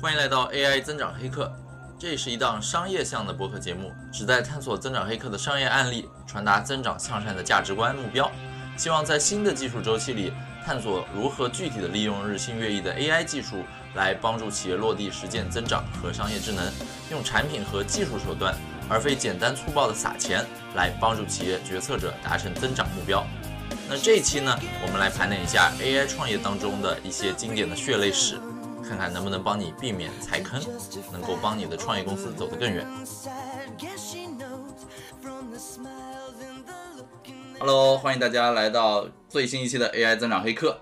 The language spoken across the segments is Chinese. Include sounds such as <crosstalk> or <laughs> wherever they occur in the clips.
欢迎来到 AI 增长黑客，这是一档商业向的播客节目，旨在探索增长黑客的商业案例，传达增长向善的价值观目标。希望在新的技术周期里，探索如何具体的利用日新月异的 AI 技术，来帮助企业落地实践增长和商业智能，用产品和技术手段，而非简单粗暴的撒钱，来帮助企业决策者达成增长目标。那这一期呢，我们来盘点一下 AI 创业当中的一些经典的血泪史。看看能不能帮你避免踩坑，能够帮你的创业公司走得更远。Hello，欢迎大家来到最新一期的 AI 增长黑客。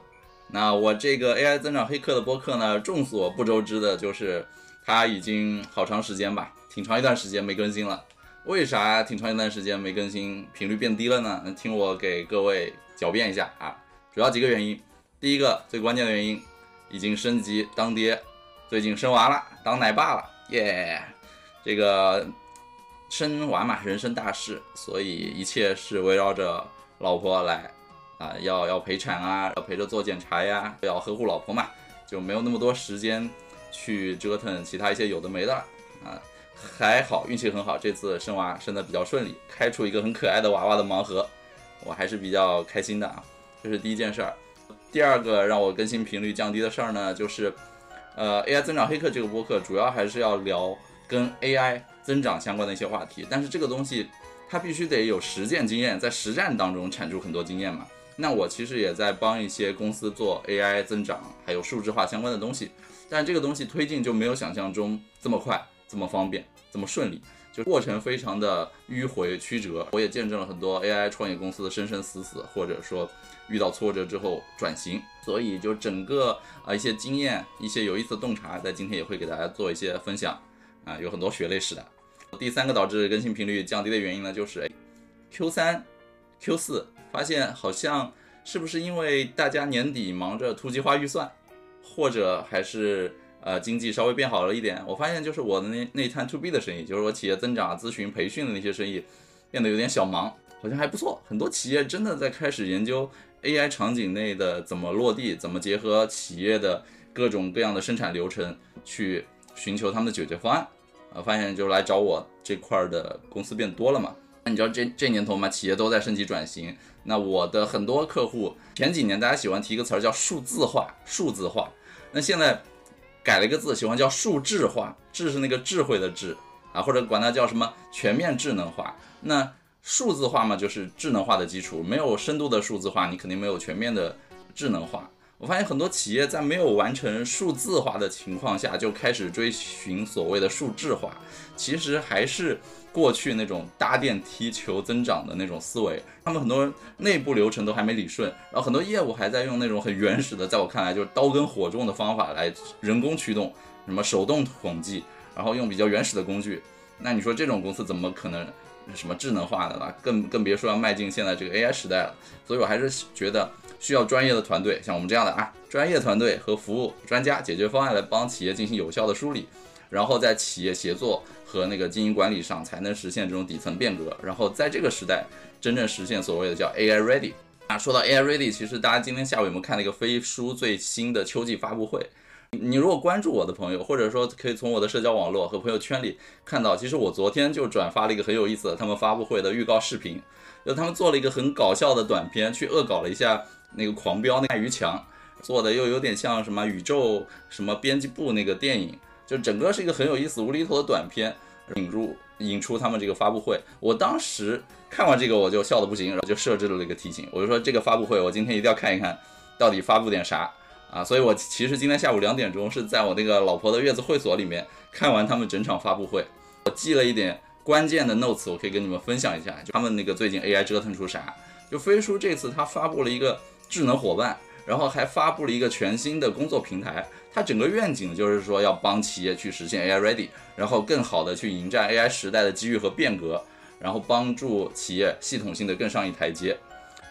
那我这个 AI 增长黑客的播客呢，众所不周知的就是它已经好长时间吧，挺长一段时间没更新了。为啥挺长一段时间没更新，频率变低了呢？听我给各位狡辩一下啊，主要几个原因。第一个最关键的原因。已经升级当爹，最近生娃了，当奶爸了，耶！这个生娃嘛，人生大事，所以一切是围绕着老婆来啊，要要陪产啊，要陪着做检查呀，要呵护老婆嘛，就没有那么多时间去折腾其他一些有的没的了啊。还好运气很好，这次生娃生的比较顺利，开出一个很可爱的娃娃的盲盒，我还是比较开心的啊。这是第一件事儿。第二个让我更新频率降低的事儿呢，就是，呃，AI 增长黑客这个播客主要还是要聊跟 AI 增长相关的一些话题，但是这个东西它必须得有实践经验，在实战当中产出很多经验嘛。那我其实也在帮一些公司做 AI 增长还有数字化相关的东西，但这个东西推进就没有想象中这么快、这么方便、这么顺利。就过程非常的迂回曲折，我也见证了很多 AI 创业公司的生生死死，或者说遇到挫折之后转型，所以就整个啊一些经验、一些有意思的洞察，在今天也会给大家做一些分享啊，有很多血泪史的。第三个导致更新频率降低的原因呢，就是 Q 三、Q 四发现好像是不是因为大家年底忙着突击花预算，或者还是。呃，经济稍微变好了一点，我发现就是我的那那摊 to B 的生意，就是我企业增长、咨询、培训的那些生意，变得有点小忙，好像还不错。很多企业真的在开始研究 AI 场景内的怎么落地，怎么结合企业的各种各样的生产流程去寻求他们的解决方案。啊，发现就来找我这块的公司变多了嘛。那你知道这这年头嘛，企业都在升级转型。那我的很多客户前几年大家喜欢提一个词儿叫数字化，数字化。那现在。改了一个字，喜欢叫数智化，智是那个智慧的智啊，或者管它叫什么全面智能化。那数字化嘛，就是智能化的基础。没有深度的数字化，你肯定没有全面的智能化。我发现很多企业在没有完成数字化的情况下，就开始追寻所谓的数智化，其实还是。过去那种搭电梯求增长的那种思维，他们很多内部流程都还没理顺，然后很多业务还在用那种很原始的，在我看来就是刀耕火种的方法来人工驱动，什么手动统计，然后用比较原始的工具。那你说这种公司怎么可能什么智能化的了？更更别说要迈进现在这个 AI 时代了。所以我还是觉得需要专业的团队，像我们这样的啊，专业团队和服务专家解决方案来帮企业进行有效的梳理。然后在企业协作和那个经营管理上，才能实现这种底层变革。然后在这个时代，真正实现所谓的叫 AI ready 啊。说到 AI ready，其实大家今天下午有没有看那个飞书最新的秋季发布会？你如果关注我的朋友，或者说可以从我的社交网络和朋友圈里看到，其实我昨天就转发了一个很有意思的他们发布会的预告视频，就他们做了一个很搞笑的短片，去恶搞了一下那个狂飙那于强做的，又有点像什么宇宙什么编辑部那个电影。就整个是一个很有意思、无厘头的短片，引入引出他们这个发布会。我当时看完这个我就笑得不行，然后就设置了一个提醒，我就说这个发布会我今天一定要看一看，到底发布点啥啊？所以我其实今天下午两点钟是在我那个老婆的月子会所里面看完他们整场发布会，我记了一点关键的 notes，我可以跟你们分享一下，就他们那个最近 AI 折腾出啥？就飞书这次他发布了一个智能伙伴。然后还发布了一个全新的工作平台，它整个愿景就是说要帮企业去实现 AI ready，然后更好的去迎战 AI 时代的机遇和变革，然后帮助企业系统性的更上一台阶。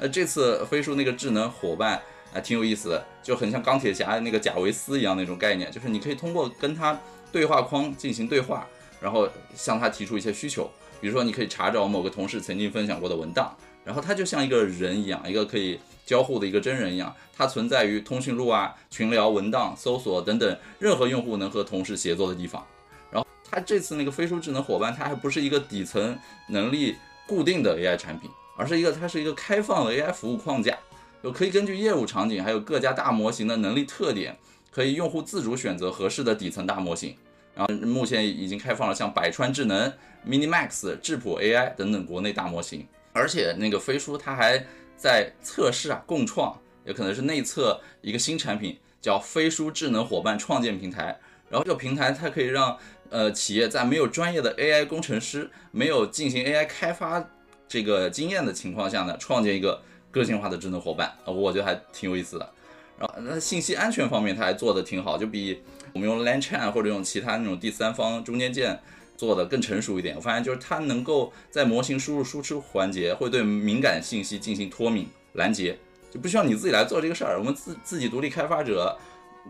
那这次飞书那个智能伙伴啊，挺有意思的，就很像钢铁侠那个贾维斯一样那种概念，就是你可以通过跟他对话框进行对话，然后向他提出一些需求，比如说你可以查找某个同事曾经分享过的文档。然后它就像一个人一样，一个可以交互的一个真人一样，它存在于通讯录啊、群聊、文档、搜索等等任何用户能和同事协作的地方。然后它这次那个飞书智能伙伴，它还不是一个底层能力固定的 AI 产品，而是一个它是一个开放的 AI 服务框架，就可以根据业务场景还有各家大模型的能力特点，可以用户自主选择合适的底层大模型。然后目前已经开放了像百川智能、Minimax、智谱 AI 等等国内大模型，而且那个飞书它还在测试啊，共创，也可能是内测一个新产品，叫飞书智能伙伴创建平台。然后这个平台它可以让呃企业在没有专业的 AI 工程师、没有进行 AI 开发这个经验的情况下呢，创建一个个性化的智能伙伴，我觉得还挺有意思的。然后那信息安全方面，它还做的挺好，就比我们用 l a n c h a n 或者用其他那种第三方中间件做的更成熟一点。我发现就是它能够在模型输入输出环节会对敏感信息进行脱敏拦截，就不需要你自己来做这个事儿。我们自自己独立开发者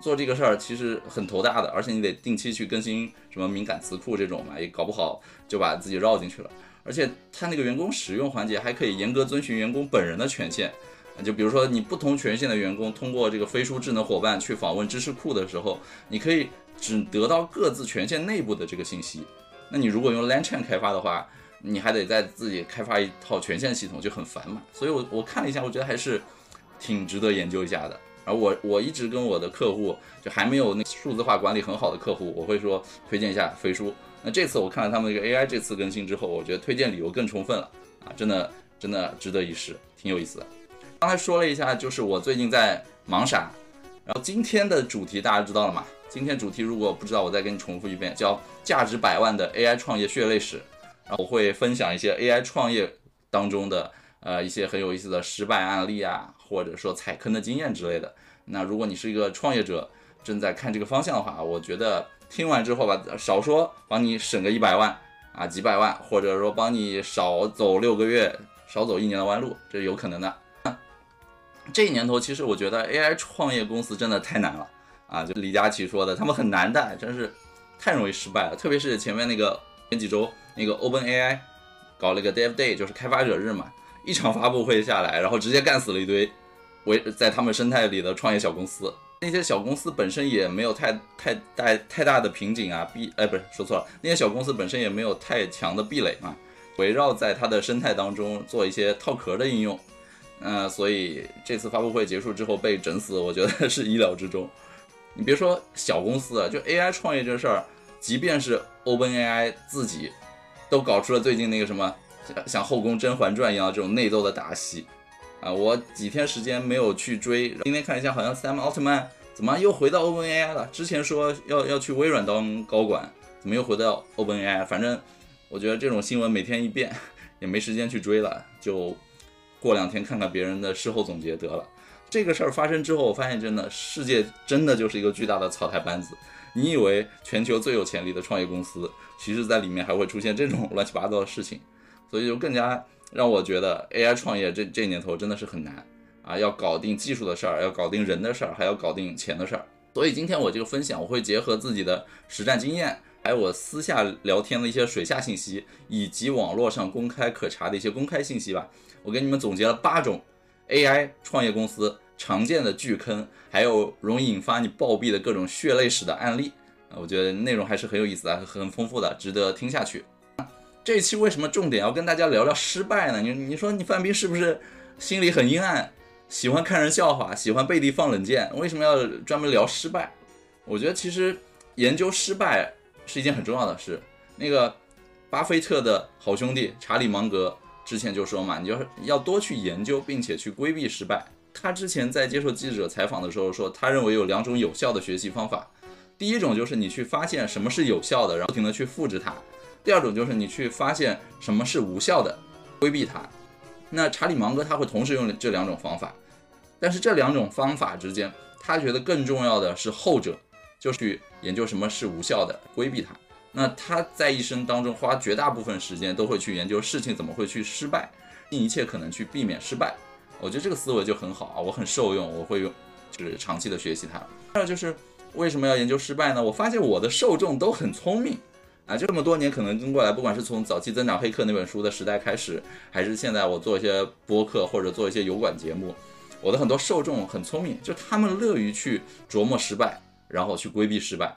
做这个事儿其实很头大的，而且你得定期去更新什么敏感词库这种嘛，也搞不好就把自己绕进去了。而且它那个员工使用环节还可以严格遵循员工本人的权限。就比如说，你不同权限的员工通过这个飞书智能伙伴去访问知识库的时候，你可以只得到各自权限内部的这个信息。那你如果用 lanchain 开发的话，你还得再自己开发一套权限系统，就很烦嘛。所以，我我看了一下，我觉得还是挺值得研究一下的。然后我我一直跟我的客户，就还没有那数字化管理很好的客户，我会说推荐一下飞书。那这次我看了他们这个 AI 这次更新之后，我觉得推荐理由更充分了啊，真的真的值得一试，挺有意思的。刚才说了一下，就是我最近在忙啥，然后今天的主题大家知道了吗？今天主题如果不知道，我再给你重复一遍，叫价值百万的 AI 创业血泪史。然后我会分享一些 AI 创业当中的呃一些很有意思的失败案例啊，或者说踩坑的经验之类的。那如果你是一个创业者，正在看这个方向的话，我觉得听完之后吧，少说帮你省个一百万啊，几百万，或者说帮你少走六个月，少走一年的弯路，这是有可能的。这一年头，其实我觉得 AI 创业公司真的太难了啊！就李佳琦说的，他们很难的，真是太容易失败了。特别是前面那个前几周，那个 OpenAI 搞了个 Dev Day，就是开发者日嘛，一场发布会下来，然后直接干死了一堆围在他们生态里的创业小公司。那些小公司本身也没有太太大太大的瓶颈啊，壁哎不是说错了，那些小公司本身也没有太强的壁垒嘛，围绕在它的生态当中做一些套壳的应用。嗯，所以这次发布会结束之后被整死，我觉得是意料之中。你别说小公司啊，就 AI 创业这事儿，即便是 OpenAI 自己，都搞出了最近那个什么像后宫甄嬛传一样这种内斗的大戏啊！我几天时间没有去追，今天看一下，好像 Sam Altman 怎么又回到 OpenAI 了？之前说要要去微软当高管，怎么又回到 OpenAI？反正我觉得这种新闻每天一变，也没时间去追了，就。过两天看看别人的事后总结得了。这个事儿发生之后，我发现真的世界真的就是一个巨大的草台班子。你以为全球最有潜力的创业公司，其实在里面还会出现这种 <laughs> 乱七八糟的事情，所以就更加让我觉得 AI 创业这这年头真的是很难啊！要搞定技术的事儿，要搞定人的事儿，还要搞定钱的事儿。所以今天我这个分享，我会结合自己的实战经验，还有我私下聊天的一些水下信息，以及网络上公开可查的一些公开信息吧。我给你们总结了八种 AI 创业公司常见的巨坑，还有容易引发你暴毙的各种血泪史的案例啊，我觉得内容还是很有意思的，很丰富的，值得听下去。这一期为什么重点要跟大家聊聊失败呢？你你说你范冰是不是心里很阴暗，喜欢看人笑话，喜欢背地放冷箭？为什么要专门聊失败？我觉得其实研究失败是一件很重要的事。那个巴菲特的好兄弟查理芒格。之前就说嘛，你就要多去研究，并且去规避失败。他之前在接受记者采访的时候说，他认为有两种有效的学习方法。第一种就是你去发现什么是有效的，然后不停的去复制它；第二种就是你去发现什么是无效的，规避它。那查理芒格他会同时用这两种方法，但是这两种方法之间，他觉得更重要的是后者，就是去研究什么是无效的，规避它。那他在一生当中花绝大部分时间都会去研究事情怎么会去失败，尽一切可能去避免失败。我觉得这个思维就很好啊，我很受用，我会用，就是长期的学习它。还有就是为什么要研究失败呢？我发现我的受众都很聪明啊，这么多年可能跟过来，不管是从早期增长黑客那本书的时代开始，还是现在我做一些播客或者做一些油管节目，我的很多受众很聪明，就他们乐于去琢磨失败，然后去规避失败。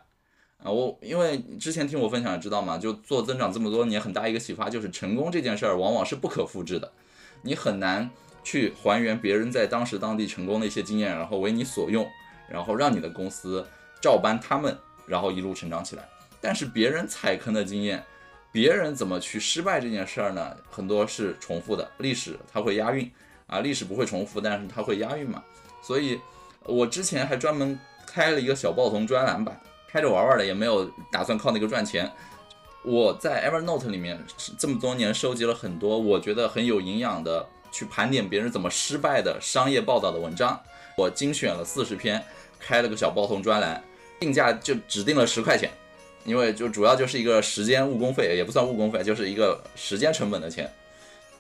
啊，我因为之前听我分享知道嘛，就做增长这么多年，很大一个启发就是成功这件事儿往往是不可复制的，你很难去还原别人在当时当地成功的一些经验，然后为你所用，然后让你的公司照搬他们，然后一路成长起来。但是别人踩坑的经验，别人怎么去失败这件事儿呢？很多是重复的，历史它会押韵啊，历史不会重复，但是它会押韵嘛。所以，我之前还专门开了一个小报童专栏吧，开着玩玩的，也没有打算靠那个赚钱。我在 Evernote 里面这么多年收集了很多我觉得很有营养的，去盘点别人怎么失败的商业报道的文章，我精选了四十篇，开了个小报童专栏，定价就只定了十块钱。因为就主要就是一个时间误工费，也不算误工费，就是一个时间成本的钱。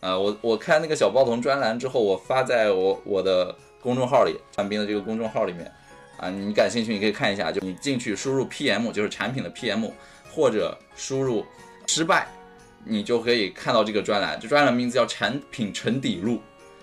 呃，我我开那个小报童专栏之后，我发在我我的公众号里，范冰的这个公众号里面。啊，你感兴趣你可以看一下，就你进去输入 PM，就是产品的 PM，或者输入失败，你就可以看到这个专栏。这专栏名字叫产品沉底录，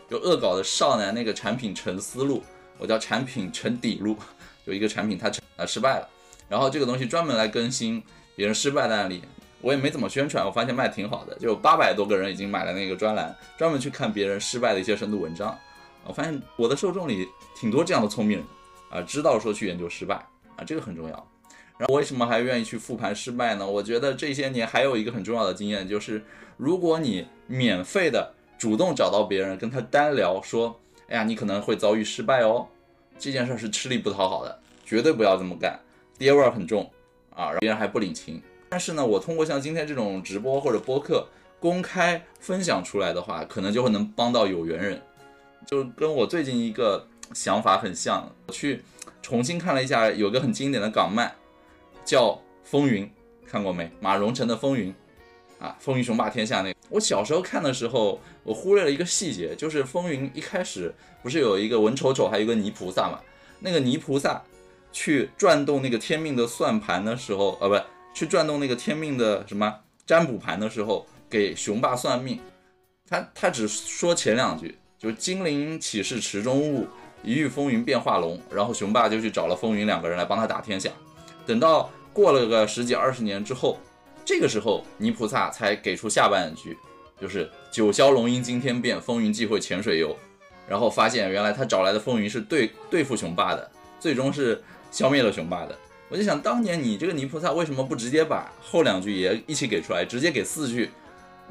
就恶搞的少男那个产品沉思路，我叫产品沉底录，有一个产品它成啊失败了。然后这个东西专门来更新别人失败的案例，我也没怎么宣传，我发现卖挺好的，就八百多个人已经买了那个专栏，专门去看别人失败的一些深度文章。我发现我的受众里挺多这样的聪明人啊，知道说去研究失败啊，这个很重要。然后我为什么还愿意去复盘失败呢？我觉得这些年还有一个很重要的经验，就是如果你免费的主动找到别人跟他单聊，说，哎呀，你可能会遭遇失败哦，这件事是吃力不讨好的，绝对不要这么干。爹味儿很重啊，然后别人还不领情。但是呢，我通过像今天这种直播或者播客公开分享出来的话，可能就会能帮到有缘人。就跟我最近一个想法很像，我去重新看了一下，有个很经典的港漫叫《风云》，看过没？马荣成的《风云》啊，《风云雄霸天下》那个。我小时候看的时候，我忽略了一个细节，就是《风云》一开始不是有一个文丑丑，还有一个泥菩萨嘛？那个泥菩萨。去转动那个天命的算盘的时候，呃，不，去转动那个天命的什么占卜盘的时候，给雄霸算命，他他只说前两句，就是金陵岂是池中物，一遇风云变化龙，然后雄霸就去找了风云两个人来帮他打天下。等到过了个十几二十年之后，这个时候泥菩萨才给出下半句，就是九霄龙吟惊天变，风云际会浅水游。然后发现原来他找来的风云是对对付雄霸的，最终是。消灭了雄霸的，我就想当年你这个泥菩萨为什么不直接把后两句也一起给出来，直接给四句，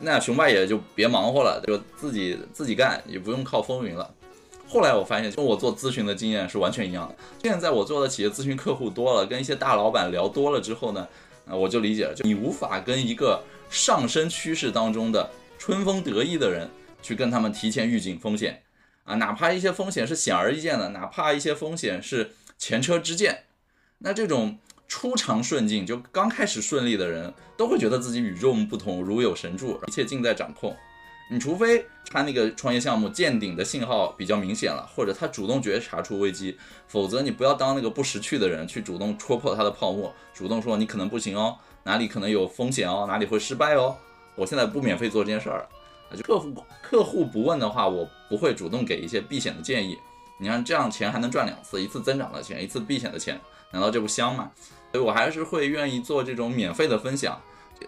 那雄霸也就别忙活了，就自己自己干，也不用靠风云了。后来我发现，跟我做咨询的经验是完全一样的。现在我做的企业咨询客户多了，跟一些大老板聊多了之后呢，啊，我就理解了，就你无法跟一个上升趋势当中的春风得意的人去跟他们提前预警风险啊，哪怕一些风险是显而易见的，哪怕一些风险是。前车之鉴，那这种初尝顺境就刚开始顺利的人，都会觉得自己与众不同，如有神助，一切尽在掌控。你除非他那个创业项目见顶的信号比较明显了，或者他主动觉察出危机，否则你不要当那个不识趣的人去主动戳破他的泡沫，主动说你可能不行哦，哪里可能有风险哦，哪里会失败哦。我现在不免费做这件事儿，就客户客户不问的话，我不会主动给一些避险的建议。你看这样钱还能赚两次，一次增长的钱，一次避险的钱，难道这不香吗？所以我还是会愿意做这种免费的分享，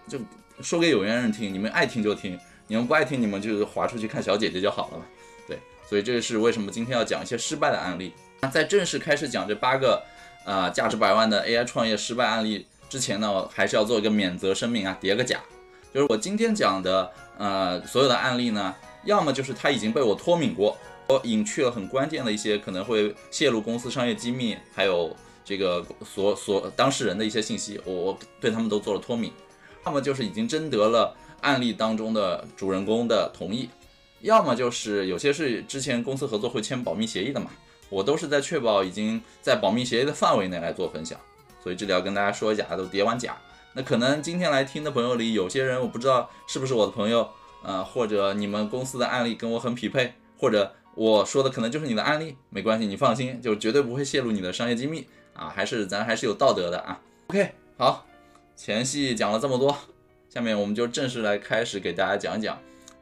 就说给有缘人听，你们爱听就听，你们不爱听，你们就划出去看小姐姐就好了嘛。对，所以这是为什么今天要讲一些失败的案例。那在正式开始讲这八个呃价值百万的 AI 创业失败案例之前呢，我还是要做一个免责声明啊，叠个甲，就是我今天讲的呃所有的案例呢，要么就是他已经被我脱敏过。我隐去了很关键的一些可能会泄露公司商业机密，还有这个所所当事人的一些信息，我我对他们都做了脱敏。要么就是已经征得了案例当中的主人公的同意，要么就是有些是之前公司合作会签保密协议的嘛，我都是在确保已经在保密协议的范围内来做分享。所以这里要跟大家说一下，都叠完甲。那可能今天来听的朋友里有些人我不知道是不是我的朋友，呃，或者你们公司的案例跟我很匹配，或者。我说的可能就是你的案例，没关系，你放心，就绝对不会泄露你的商业机密啊！还是咱还是有道德的啊。OK，好，前戏讲了这么多，下面我们就正式来开始给大家讲讲，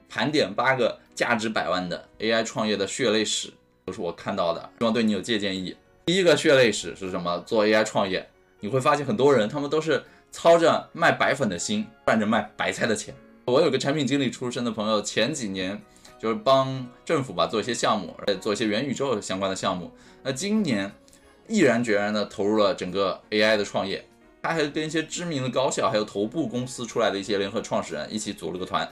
盘点八个价值百万的 AI 创业的血泪史，都是我看到的，希望对你有借鉴意义。第一个血泪史是什么？做 AI 创业，你会发现很多人他们都是操着卖白粉的心，赚着卖白菜的钱。我有个产品经理出身的朋友，前几年就是帮政府吧做一些项目，做一些元宇宙相关的项目。那今年毅然决然的投入了整个 AI 的创业。他还跟一些知名的高校，还有头部公司出来的一些联合创始人一起组了个团，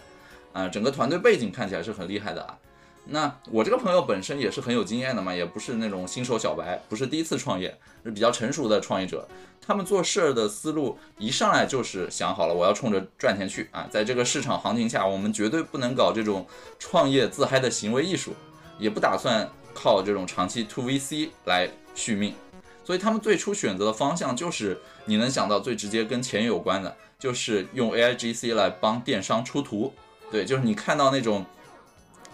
啊，整个团队背景看起来是很厉害的啊。那我这个朋友本身也是很有经验的嘛，也不是那种新手小白，不是第一次创业，是比较成熟的创业者。他们做事儿的思路一上来就是想好了，我要冲着赚钱去啊。在这个市场行情下，我们绝对不能搞这种创业自嗨的行为艺术，也不打算靠这种长期 to VC 来续命。所以他们最初选择的方向就是你能想到最直接跟钱有关的，就是用 AIGC 来帮电商出图。对，就是你看到那种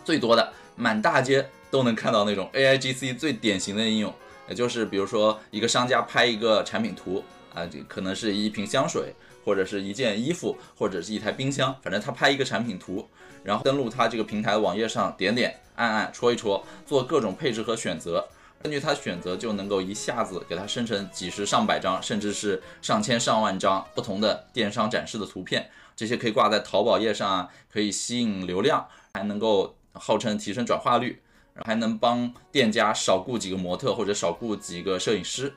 最多的，满大街都能看到那种 AIGC 最典型的应用，也就是比如说一个商家拍一个产品图啊，可能是一瓶香水，或者是一件衣服，或者是一台冰箱，反正他拍一个产品图，然后登录他这个平台网页上，点点按按戳一戳，做各种配置和选择。根据他选择，就能够一下子给他生成几十上百张，甚至是上千上万张不同的电商展示的图片。这些可以挂在淘宝页上啊，可以吸引流量，还能够号称提升转化率，还能帮店家少雇几个模特或者少雇几个摄影师。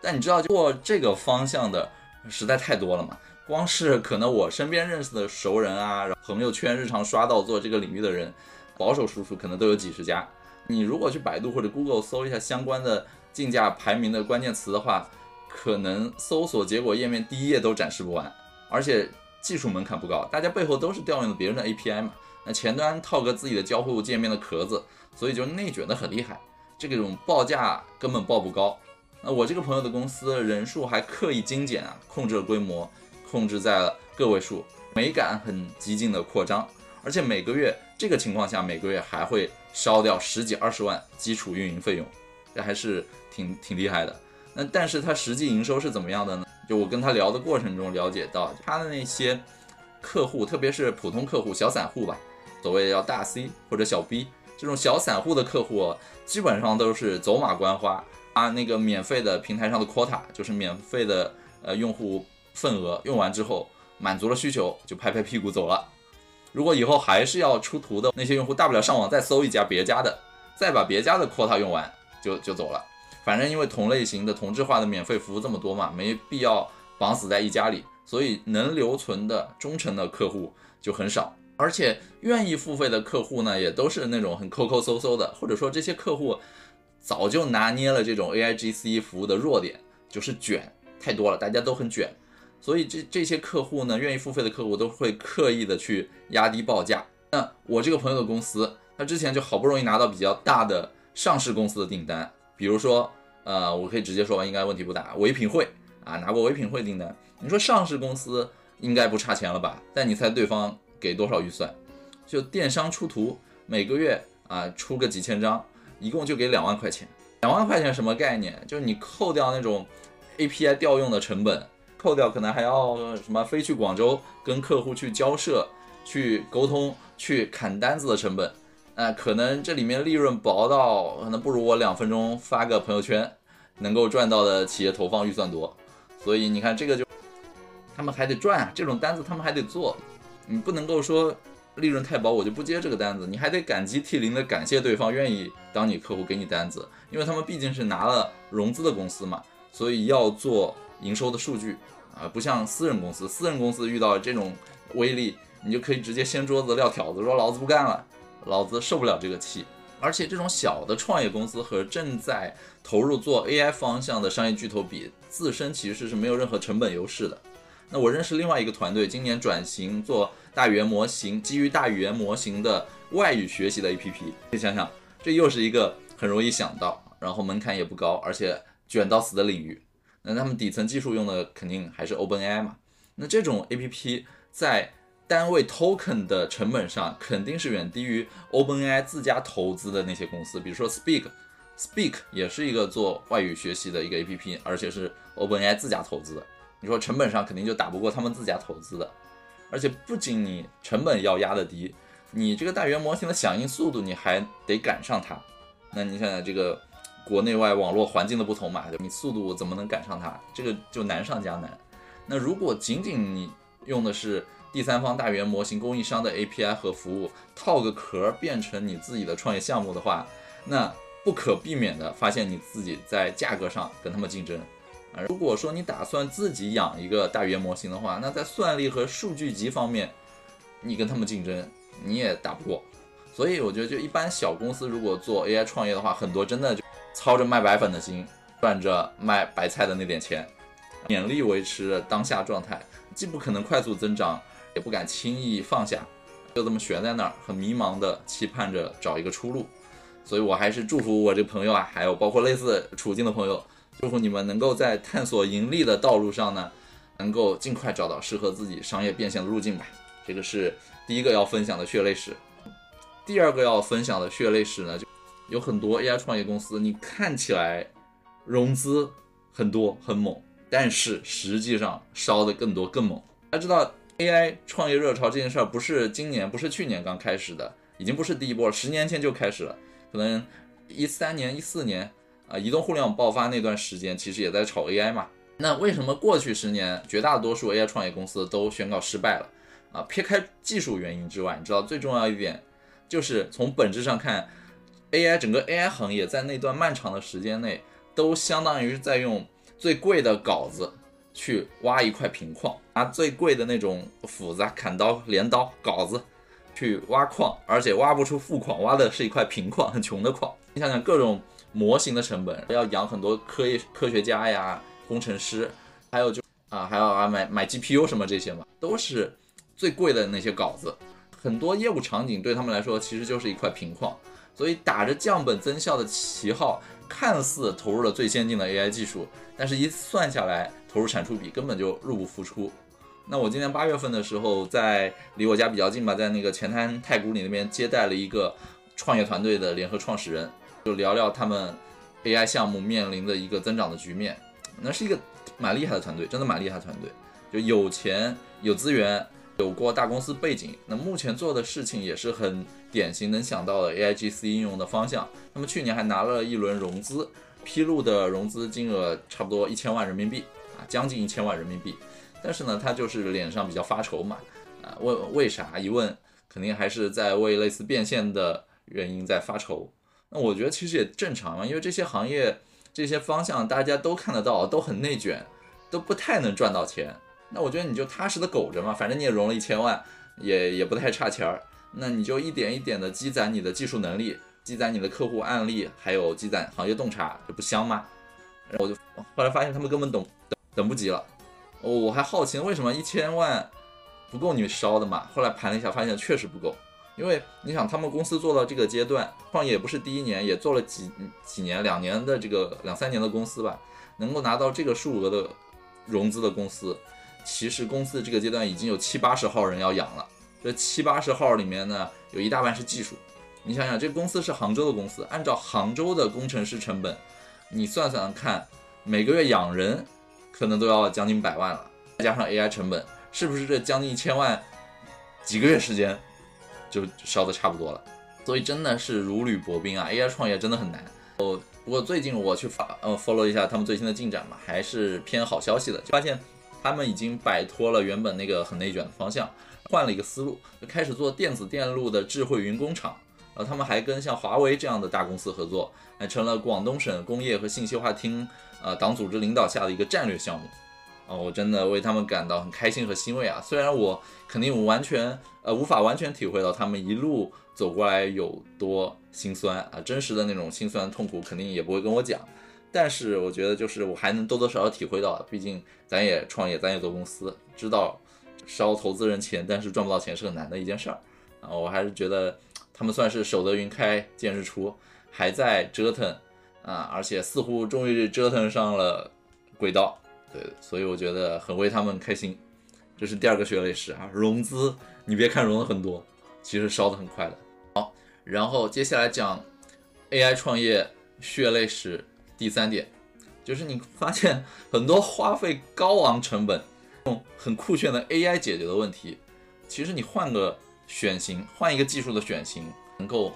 但你知道做这个方向的实在太多了嘛？光是可能我身边认识的熟人啊，朋友圈日常刷到做这个领域的人，保守数数可能都有几十家。你如果去百度或者 Google 搜一下相关的竞价排名的关键词的话，可能搜索结果页面第一页都展示不完，而且技术门槛不高，大家背后都是调用的别人的 API 嘛，那前端套个自己的交互界面的壳子，所以就内卷的很厉害，这种报价根本报不高。那我这个朋友的公司人数还刻意精简啊，控制了规模，控制在了个位数，美感很激进的扩张，而且每个月这个情况下每个月还会。烧掉十几二十万基础运营费用，这还是挺挺厉害的。那但是他实际营收是怎么样的呢？就我跟他聊的过程中了解到，他的那些客户，特别是普通客户、小散户吧，所谓要大 C 或者小 B 这种小散户的客户，基本上都是走马观花啊，那个免费的平台上的 quota，就是免费的呃用户份额用完之后，满足了需求就拍拍屁股走了。如果以后还是要出图的那些用户，大不了上网再搜一家别家的，再把别家的 quota 用完就就走了。反正因为同类型的同质化的免费服务这么多嘛，没必要绑死在一家里，所以能留存的忠诚的客户就很少。而且愿意付费的客户呢，也都是那种很抠抠搜搜的，或者说这些客户早就拿捏了这种 AIGC 服务的弱点，就是卷太多了，大家都很卷。所以这这些客户呢，愿意付费的客户都会刻意的去压低报价。那我这个朋友的公司，他之前就好不容易拿到比较大的上市公司的订单，比如说，呃，我可以直接说吧，应该问题不大。唯品会啊，拿过唯品会订单。你说上市公司应该不差钱了吧？但你猜对方给多少预算？就电商出图，每个月啊出个几千张，一共就给两万块钱。两万块钱什么概念？就是你扣掉那种 API 调用的成本。扣掉可能还要什么飞去广州跟客户去交涉、去沟通、去砍单子的成本，那可能这里面利润薄到可能不如我两分钟发个朋友圈能够赚到的企业投放预算多。所以你看这个就他们还得赚啊，这种单子他们还得做，你不能够说利润太薄我就不接这个单子，你还得感激涕零的感谢对方愿意当你客户给你单子，因为他们毕竟是拿了融资的公司嘛，所以要做。营收的数据啊，不像私人公司，私人公司遇到这种威力，你就可以直接掀桌子撂挑子，说老子不干了，老子受不了这个气。而且这种小的创业公司和正在投入做 AI 方向的商业巨头比，自身其实是没有任何成本优势的。那我认识另外一个团队，今年转型做大语言模型，基于大语言模型的外语学习的 APP。你想想，这又是一个很容易想到，然后门槛也不高，而且卷到死的领域。那他们底层技术用的肯定还是 OpenAI 嘛？那这种 APP 在单位 token 的成本上肯定是远低于 OpenAI 自家投资的那些公司，比如说 Speak，Speak 也是一个做外语学习的一个 APP，而且是 OpenAI 自家投资的。你说成本上肯定就打不过他们自家投资的，而且不仅你成本要压得低，你这个大语言模型的响应速度你还得赶上它。那你想想这个国内外网络环境的不同嘛，你速度怎么能赶上它？这个就难上加难。那如果仅仅你用的是第三方大语言模型供应商的 API 和服务，套个壳变成你自己的创业项目的话，那不可避免的发现你自己在价格上跟他们竞争。如果说你打算自己养一个大语言模型的话，那在算力和数据集方面，你跟他们竞争你也打不过。所以我觉得，就一般小公司如果做 AI 创业的话，很多真的就操着卖白粉的心，赚着卖白菜的那点钱，勉力维持当下状态，既不可能快速增长，也不敢轻易放下，就这么悬在那儿，很迷茫的期盼着找一个出路。所以我还是祝福我这朋友啊，还有包括类似处境的朋友，祝福你们能够在探索盈利的道路上呢，能够尽快找到适合自己商业变现的路径吧。这个是第一个要分享的血泪史。第二个要分享的血泪史呢，就有很多 AI 创业公司，你看起来融资很多很猛，但是实际上烧的更多更猛。大家知道 AI 创业热潮这件事儿不是今年，不是去年刚开始的，已经不是第一波了，十年前就开始了。可能一三年、一四年啊，移动互联网爆发那段时间，其实也在炒 AI 嘛。那为什么过去十年绝大多数 AI 创业公司都宣告失败了啊？撇开技术原因之外，你知道最重要一点。就是从本质上看，AI 整个 AI 行业在那段漫长的时间内，都相当于在用最贵的镐子去挖一块平矿，拿最贵的那种斧子、砍刀、镰刀、镐子去挖矿，而且挖不出富矿，挖的是一块平矿，很穷的矿。你想想各种模型的成本，要养很多科业科学家呀、工程师，还有就啊还要啊买买 GPU 什么这些嘛，都是最贵的那些稿子。很多业务场景对他们来说其实就是一块平矿，所以打着降本增效的旗号，看似投入了最先进的 AI 技术，但是一算下来，投入产出比根本就入不敷出。那我今年八月份的时候，在离我家比较近吧，在那个前滩太古里那边接待了一个创业团队的联合创始人，就聊聊他们 AI 项目面临的一个增长的局面。那是一个蛮厉害的团队，真的蛮厉害的团队，就有钱有资源。有过大公司背景，那目前做的事情也是很典型能想到的 AIGC 应用的方向。那么去年还拿了一轮融资，披露的融资金额差不多一千万人民币啊，将近一千万人民币。但是呢，他就是脸上比较发愁嘛，啊，问为啥？一问肯定还是在为类似变现的原因在发愁。我觉得其实也正常嘛，因为这些行业、这些方向大家都看得到，都很内卷，都不太能赚到钱。那我觉得你就踏实的苟着嘛，反正你也融了一千万，也也不太差钱儿。那你就一点一点的积攒你的技术能力，积攒你的客户案例，还有积攒行业洞察，这不香吗？然后我就后来发现他们根本等等等不及了。我还好奇为什么一千万不够你烧的嘛？后来盘了一下，发现确实不够。因为你想，他们公司做到这个阶段，创业不是第一年，也做了几几年、两年的这个两三年的公司吧，能够拿到这个数额的融资的公司。其实公司这个阶段已经有七八十号人要养了，这七八十号里面呢，有一大半是技术。你想想，这公司是杭州的公司，按照杭州的工程师成本，你算算看，每个月养人可能都要将近百万了，再加上 AI 成本，是不是这将近一千万，几个月时间就烧的差不多了？所以真的是如履薄冰啊！AI 创业真的很难。哦，不过最近我去发呃 follow 一下他们最新的进展嘛，还是偏好消息的，就发现。他们已经摆脱了原本那个很内卷的方向，换了一个思路，开始做电子电路的智慧云工厂。然后他们还跟像华为这样的大公司合作，还成了广东省工业和信息化厅呃党组织领导下的一个战略项目。啊，我真的为他们感到很开心和欣慰啊！虽然我肯定完全呃无法完全体会到他们一路走过来有多心酸啊，真实的那种心酸痛苦肯定也不会跟我讲。但是我觉得，就是我还能多多少少体会到，毕竟咱也创业，咱也做公司，知道烧投资人钱，但是赚不到钱是很难的一件事儿啊。我还是觉得他们算是守得云开见日出，还在折腾啊，而且似乎终于折腾上了轨道。对，所以我觉得很为他们开心。这是第二个血泪史啊，融资你别看融了很多，其实烧的很快的。好，然后接下来讲 AI 创业血泪史。第三点，就是你发现很多花费高昂成本、用很酷炫的 AI 解决的问题，其实你换个选型，换一个技术的选型，能够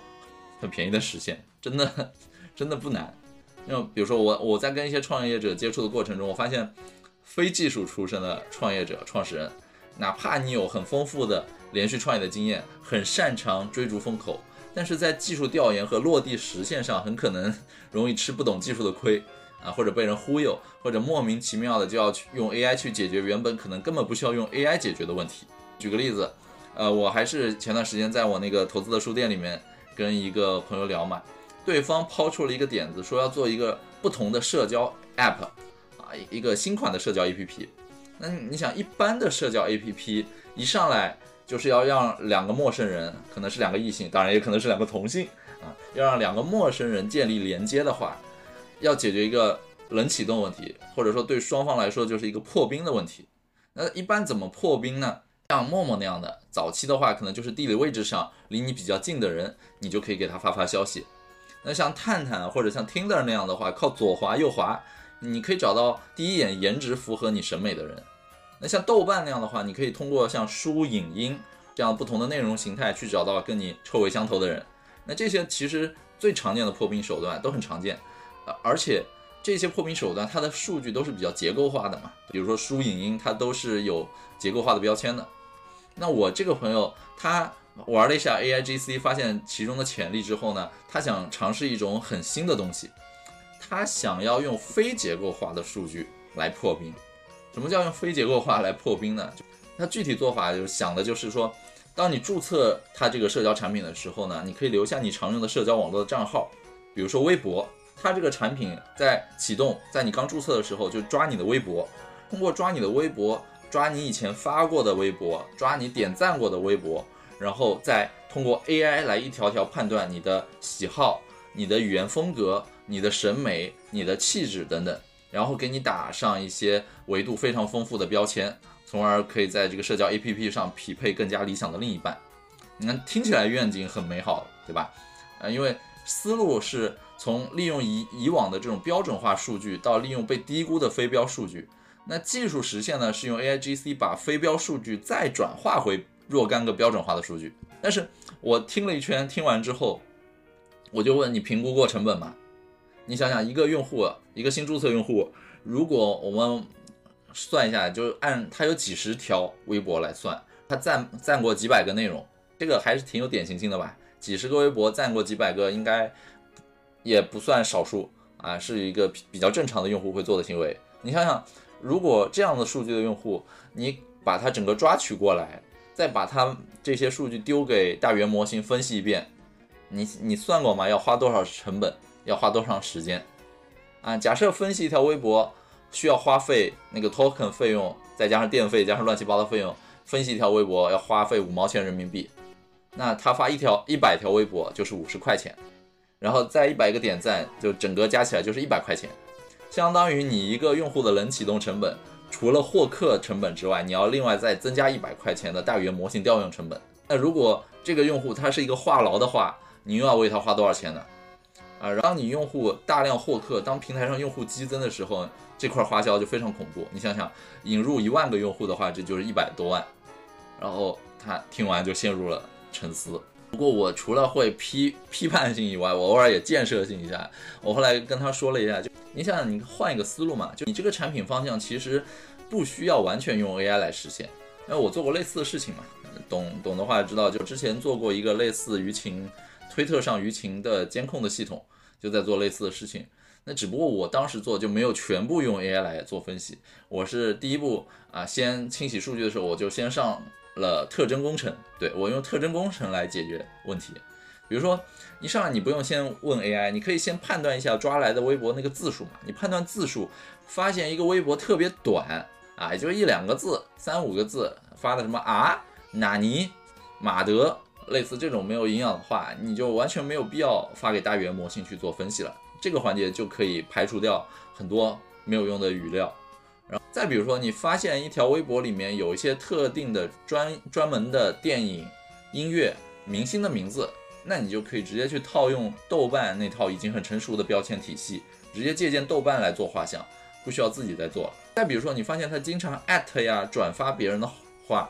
很便宜的实现，真的 <laughs> 真的不难。那比如说我我在跟一些创业者接触的过程中，我发现非技术出身的创业者、创始人，哪怕你有很丰富的连续创业的经验，很擅长追逐风口，但是在技术调研和落地实现上，很可能 <laughs> 容易吃不懂技术的亏啊，或者被人忽悠，或者莫名其妙的就要去用 AI 去解决原本可能根本不需要用 AI 解决的问题。举个例子，呃，我还是前段时间在我那个投资的书店里面跟一个朋友聊嘛。对方抛出了一个点子，说要做一个不同的社交 App，啊，一个新款的社交 APP。那你想，一般的社交 APP 一上来就是要让两个陌生人，可能是两个异性，当然也可能是两个同性，啊，要让两个陌生人建立连接的话，要解决一个冷启动问题，或者说对双方来说就是一个破冰的问题。那一般怎么破冰呢？像陌陌那样的，早期的话可能就是地理位置上离你比较近的人，你就可以给他发发消息。那像探探或者像 Tinder 那样的话，靠左滑右滑，你可以找到第一眼颜值符合你审美的人。那像豆瓣那样的话，你可以通过像书、影音这样不同的内容形态去找到跟你臭味相投的人。那这些其实最常见的破冰手段都很常见，而且这些破冰手段它的数据都是比较结构化的嘛，比如说书、影音它都是有结构化的标签的。那我这个朋友他。玩了一下 A I G C，发现其中的潜力之后呢，他想尝试一种很新的东西，他想要用非结构化的数据来破冰。什么叫用非结构化来破冰呢？他具体做法就是想的就是说，当你注册他这个社交产品的时候呢，你可以留下你常用的社交网络的账号，比如说微博。他这个产品在启动，在你刚注册的时候就抓你的微博，通过抓你的微博，抓你以前发过的微博，抓你点赞过的微博。然后再通过 AI 来一条条判断你的喜好、你的语言风格、你的审美、你的气质等等，然后给你打上一些维度非常丰富的标签，从而可以在这个社交 APP 上匹配更加理想的另一半。你看，听起来愿景很美好，对吧？啊，因为思路是从利用以以往的这种标准化数据，到利用被低估的非标数据。那技术实现呢，是用 AIGC 把非标数据再转化回。若干个标准化的数据，但是我听了一圈，听完之后，我就问你评估过成本吗？你想想，一个用户，一个新注册用户，如果我们算一下，就按他有几十条微博来算，他赞赞过几百个内容，这个还是挺有典型性的吧？几十个微博赞过几百个，应该也不算少数啊，是一个比较正常的用户会做的行为。你想想，如果这样的数据的用户，你把它整个抓取过来。再把它这些数据丢给大语言模型分析一遍，你你算过吗？要花多少成本？要花多长时间？啊，假设分析一条微博需要花费那个 token 费用，再加上电费，加上乱七八糟费用，分析一条微博要花费五毛钱人民币。那他发一条一百条微博就是五十块钱，然后再一百个点赞，就整个加起来就是一百块钱，相当于你一个用户的冷启动成本。除了获客成本之外，你要另外再增加一百块钱的大语言模型调用成本。那如果这个用户他是一个话痨的话，你又要为他花多少钱呢？啊，当你用户大量获客，当平台上用户激增的时候，这块花销就非常恐怖。你想想，引入一万个用户的话，这就是一百多万。然后他听完就陷入了沉思。不过我除了会批批判性以外，我偶尔也建设性一下。我后来跟他说了一下，就你想，你换一个思路嘛，就你这个产品方向其实不需要完全用 AI 来实现。因为我做过类似的事情嘛，懂懂的话知道，就之前做过一个类似舆情，推特上舆情的监控的系统，就在做类似的事情。那只不过我当时做就没有全部用 AI 来做分析，我是第一步啊，先清洗数据的时候，我就先上。了特征工程，对我用特征工程来解决问题。比如说，一上来你不用先问 AI，你可以先判断一下抓来的微博那个字数嘛。你判断字数，发现一个微博特别短啊，也就一两个字、三五个字发的什么啊、纳尼、马德，类似这种没有营养的话，你就完全没有必要发给大语言模型去做分析了。这个环节就可以排除掉很多没有用的语料。然后再比如说，你发现一条微博里面有一些特定的专专门的电影、音乐、明星的名字，那你就可以直接去套用豆瓣那套已经很成熟的标签体系，直接借鉴豆瓣来做画像，不需要自己再做了。再比如说，你发现他经常艾特呀、转发别人的话，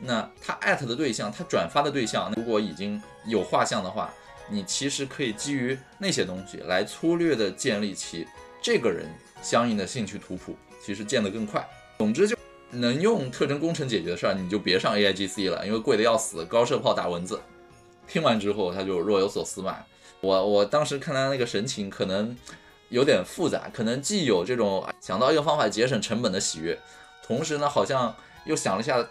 那他艾特的对象、他转发的对象，如果已经有画像的话，你其实可以基于那些东西来粗略的建立起这个人相应的兴趣图谱，其实建得更快。总之就。能用特征工程解决的事儿，你就别上 A I G C 了，因为贵的要死，高射炮打蚊子。听完之后，他就若有所思嘛。我我当时看他那个神情，可能有点复杂，可能既有这种想到一个方法节省成本的喜悦，同时呢，好像又想了一下，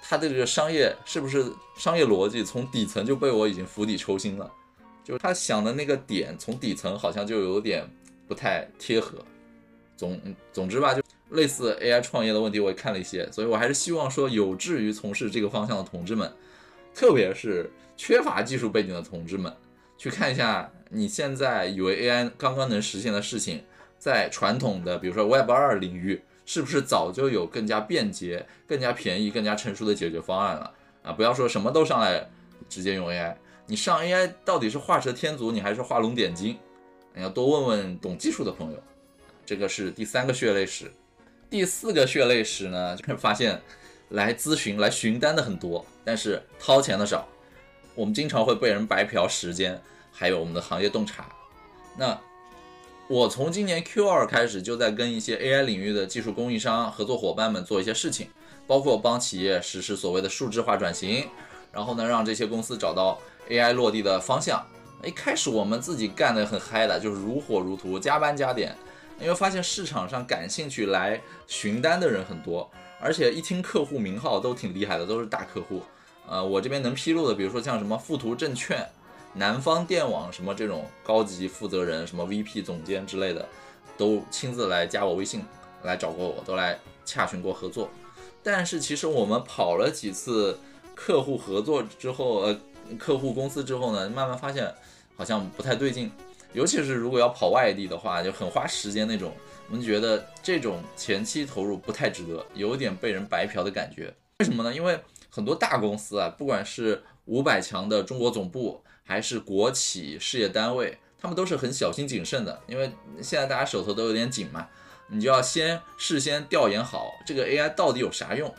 他的这个商业是不是商业逻辑从底层就被我已经釜底抽薪了，就是他想的那个点从底层好像就有点不太贴合。总总之吧，就。类似 AI 创业的问题，我也看了一些，所以我还是希望说，有志于从事这个方向的同志们，特别是缺乏技术背景的同志们，去看一下你现在以为 AI 刚刚能实现的事情，在传统的比如说 Web 二领域，是不是早就有更加便捷、更加便宜、更加成熟的解决方案了啊？不要说什么都上来直接用 AI，你上 AI 到底是画蛇添足，你还是画龙点睛？你要多问问懂技术的朋友。这个是第三个血泪史。第四个血泪史呢，就 <laughs> 是发现来咨询、来询单的很多，但是掏钱的少。我们经常会被人白嫖时间，还有我们的行业洞察。那我从今年 Q 二开始，就在跟一些 AI 领域的技术供应商、合作伙伴们做一些事情，包括帮企业实施所谓的数字化转型，然后呢，让这些公司找到 AI 落地的方向。一开始我们自己干的很嗨的，就是如火如荼，加班加点。因为发现市场上感兴趣来询单的人很多，而且一听客户名号都挺厉害的，都是大客户。呃，我这边能披露的，比如说像什么富途证券、南方电网什么这种高级负责人、什么 VP 总监之类的，都亲自来加我微信来找过我，都来洽询过合作。但是其实我们跑了几次客户合作之后，呃，客户公司之后呢，慢慢发现好像不太对劲。尤其是如果要跑外地的话，就很花时间那种。我们觉得这种前期投入不太值得，有点被人白嫖的感觉。为什么呢？因为很多大公司啊，不管是五百强的中国总部，还是国企事业单位，他们都是很小心谨慎的。因为现在大家手头都有点紧嘛，你就要先事先调研好这个 AI 到底有啥用。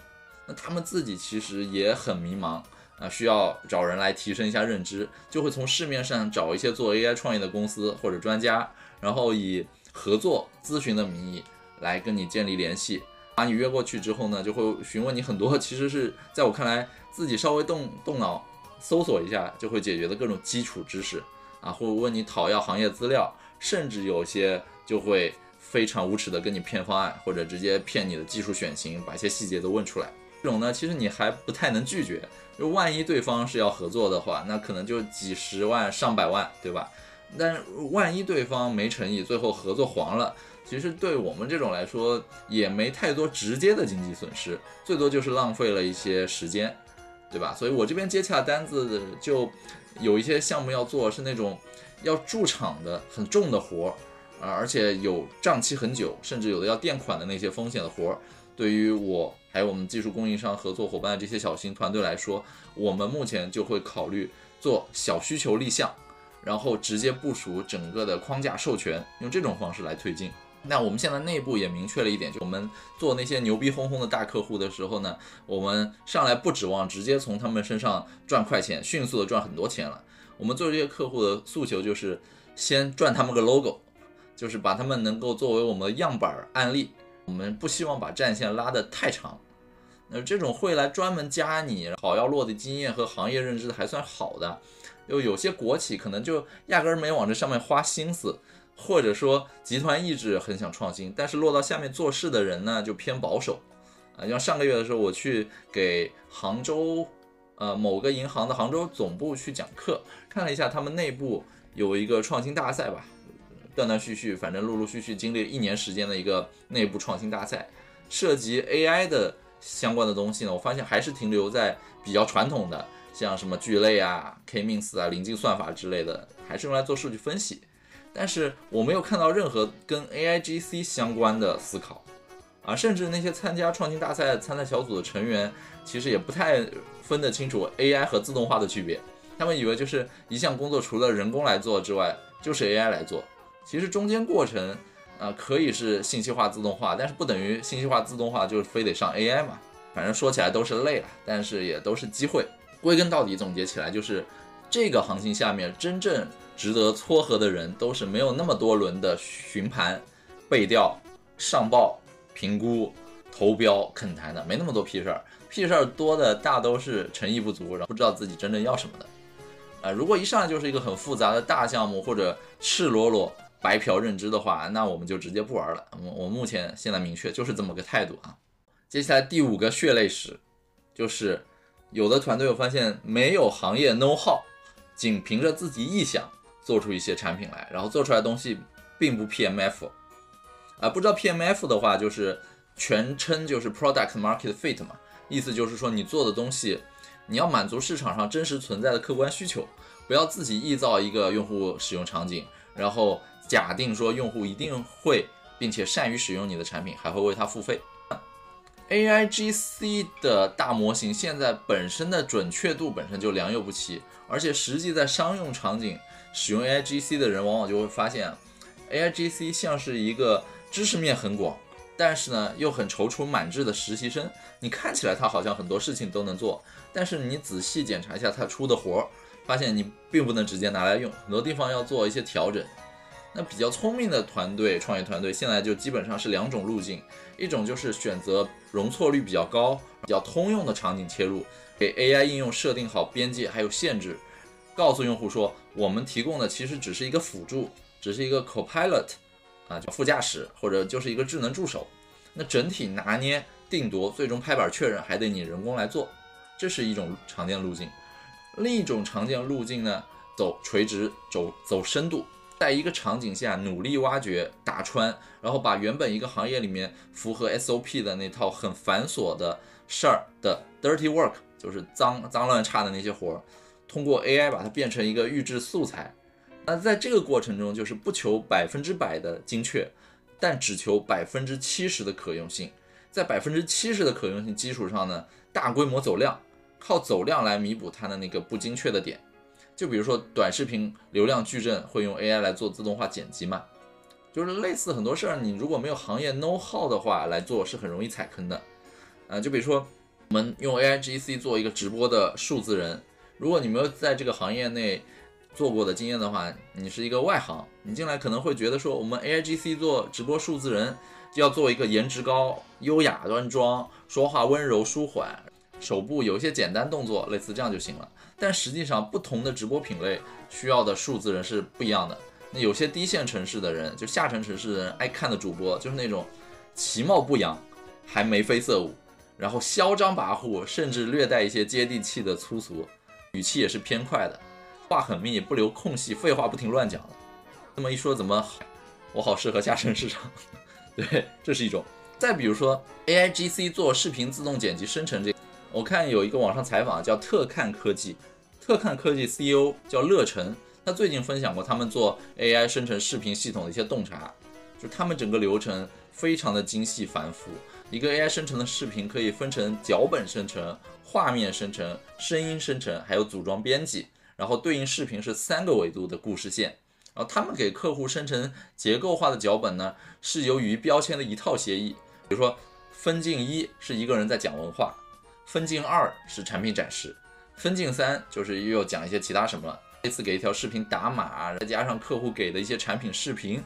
那他们自己其实也很迷茫。啊，需要找人来提升一下认知，就会从市面上找一些做 AI 创业的公司或者专家，然后以合作咨询的名义来跟你建立联系，把你约过去之后呢，就会询问你很多，其实是在我看来自己稍微动动脑搜索一下就会解决的各种基础知识啊，或者问你讨要行业资料，甚至有些就会非常无耻的跟你骗方案，或者直接骗你的技术选型，把一些细节都问出来。这种呢，其实你还不太能拒绝。就万一对方是要合作的话，那可能就几十万、上百万，对吧？但万一对方没诚意，最后合作黄了，其实对我们这种来说也没太多直接的经济损失，最多就是浪费了一些时间，对吧？所以我这边接洽单子就有一些项目要做，是那种要驻场的很重的活儿啊，而且有账期很久，甚至有的要垫款的那些风险的活儿。对于我还有我们技术供应商合作伙伴的这些小型团队来说，我们目前就会考虑做小需求立项，然后直接部署整个的框架授权，用这种方式来推进。那我们现在内部也明确了一点，就我们做那些牛逼哄哄的大客户的时候呢，我们上来不指望直接从他们身上赚快钱，迅速的赚很多钱了。我们做这些客户的诉求就是先赚他们个 logo，就是把他们能够作为我们的样板案例。我们不希望把战线拉得太长，那这种会来专门加你好要落的经验和行业认知的还算好的，又有些国企可能就压根儿没往这上面花心思，或者说集团意志很想创新，但是落到下面做事的人呢就偏保守，啊，像上个月的时候我去给杭州呃某个银行的杭州总部去讲课，看了一下他们内部有一个创新大赛吧。断断续续，反正陆陆续续经历了一年时间的一个内部创新大赛，涉及 AI 的相关的东西呢，我发现还是停留在比较传统的，像什么聚类啊、K-means 啊、临近算法之类的，还是用来做数据分析。但是我没有看到任何跟 AIGC 相关的思考啊，甚至那些参加创新大赛参赛小组的成员，其实也不太分得清楚 AI 和自动化的区别，他们以为就是一项工作除了人工来做之外，就是 AI 来做。其实中间过程啊可以是信息化自动化，但是不等于信息化自动化就非得上 AI 嘛。反正说起来都是累了，但是也都是机会。归根到底总结起来就是，这个行情下面真正值得撮合的人，都是没有那么多轮的询盘、背调、上报、评估、投标、恳谈的，没那么多屁事儿。屁事儿多的大都是诚意不足，然后不知道自己真正要什么的。啊，如果一上来就是一个很复杂的大项目，或者赤裸裸白嫖认知的话，那我们就直接不玩了。我我目前现在明确就是这么个态度啊。接下来第五个血泪史，就是有的团队我发现没有行业 know how，仅凭着自己臆想做出一些产品来，然后做出来的东西并不 PMF。啊，不知道 PMF 的话，就是全称就是 Product Market Fit 嘛。意思就是说，你做的东西，你要满足市场上真实存在的客观需求，不要自己臆造一个用户使用场景，然后假定说用户一定会并且善于使用你的产品，还会为它付费。AIGC 的大模型现在本身的准确度本身就良莠不齐，而且实际在商用场景使用 AIGC 的人，往往就会发现，AIGC 像是一个知识面很广。但是呢，又很踌躇满志的实习生，你看起来他好像很多事情都能做，但是你仔细检查一下他出的活儿，发现你并不能直接拿来用，很多地方要做一些调整。那比较聪明的团队，创业团队现在就基本上是两种路径，一种就是选择容错率比较高、比较通用的场景切入，给 AI 应用设定好边界还有限制，告诉用户说，我们提供的其实只是一个辅助，只是一个 Copilot。啊，就副驾驶或者就是一个智能助手，那整体拿捏、定夺、最终拍板确认还得你人工来做，这是一种常见路径。另一种常见路径呢，走垂直、走走深度，在一个场景下努力挖掘、打穿，然后把原本一个行业里面符合 SOP 的那套很繁琐的事儿的 dirty work，就是脏脏乱差的那些活儿，通过 AI 把它变成一个预制素材。那在这个过程中，就是不求百分之百的精确，但只求百分之七十的可用性。在百分之七十的可用性基础上呢，大规模走量，靠走量来弥补它的那个不精确的点。就比如说短视频流量矩阵会用 AI 来做自动化剪辑嘛，就是类似很多事儿，你如果没有行业 know how 的话来做，是很容易踩坑的。啊，就比如说我们用 AIGC 做一个直播的数字人，如果你没有在这个行业内，做过的经验的话，你是一个外行，你进来可能会觉得说，我们 AIGC 做直播数字人，要做一个颜值高、优雅端庄、说话温柔舒缓、手部有一些简单动作，类似这样就行了。但实际上，不同的直播品类需要的数字人是不一样的。那有些低线城市的人，就下沉城市人爱看的主播，就是那种其貌不扬，还眉飞色舞，然后嚣张跋扈，甚至略带一些接地气的粗俗，语气也是偏快的。话很密，不留空隙，废话不停乱讲的。这么一说，怎么我好适合下沉市场？<laughs> 对，这是一种。再比如说，AIGC 做视频自动剪辑生成这，我看有一个网上采访叫特看科技，特看科技 CEO 叫乐成，他最近分享过他们做 AI 生成视频系统的一些洞察，就他们整个流程非常的精细繁复。一个 AI 生成的视频可以分成脚本生成、画面生成、声音生成，还有组装编辑。然后对应视频是三个维度的故事线，然后他们给客户生成结构化的脚本呢，是由于标签的一套协议。比如说，分镜一是一个人在讲文化，分镜二是产品展示，分镜三就是又要讲一些其他什么了。这次给一条视频打码，再加上客户给的一些产品视频，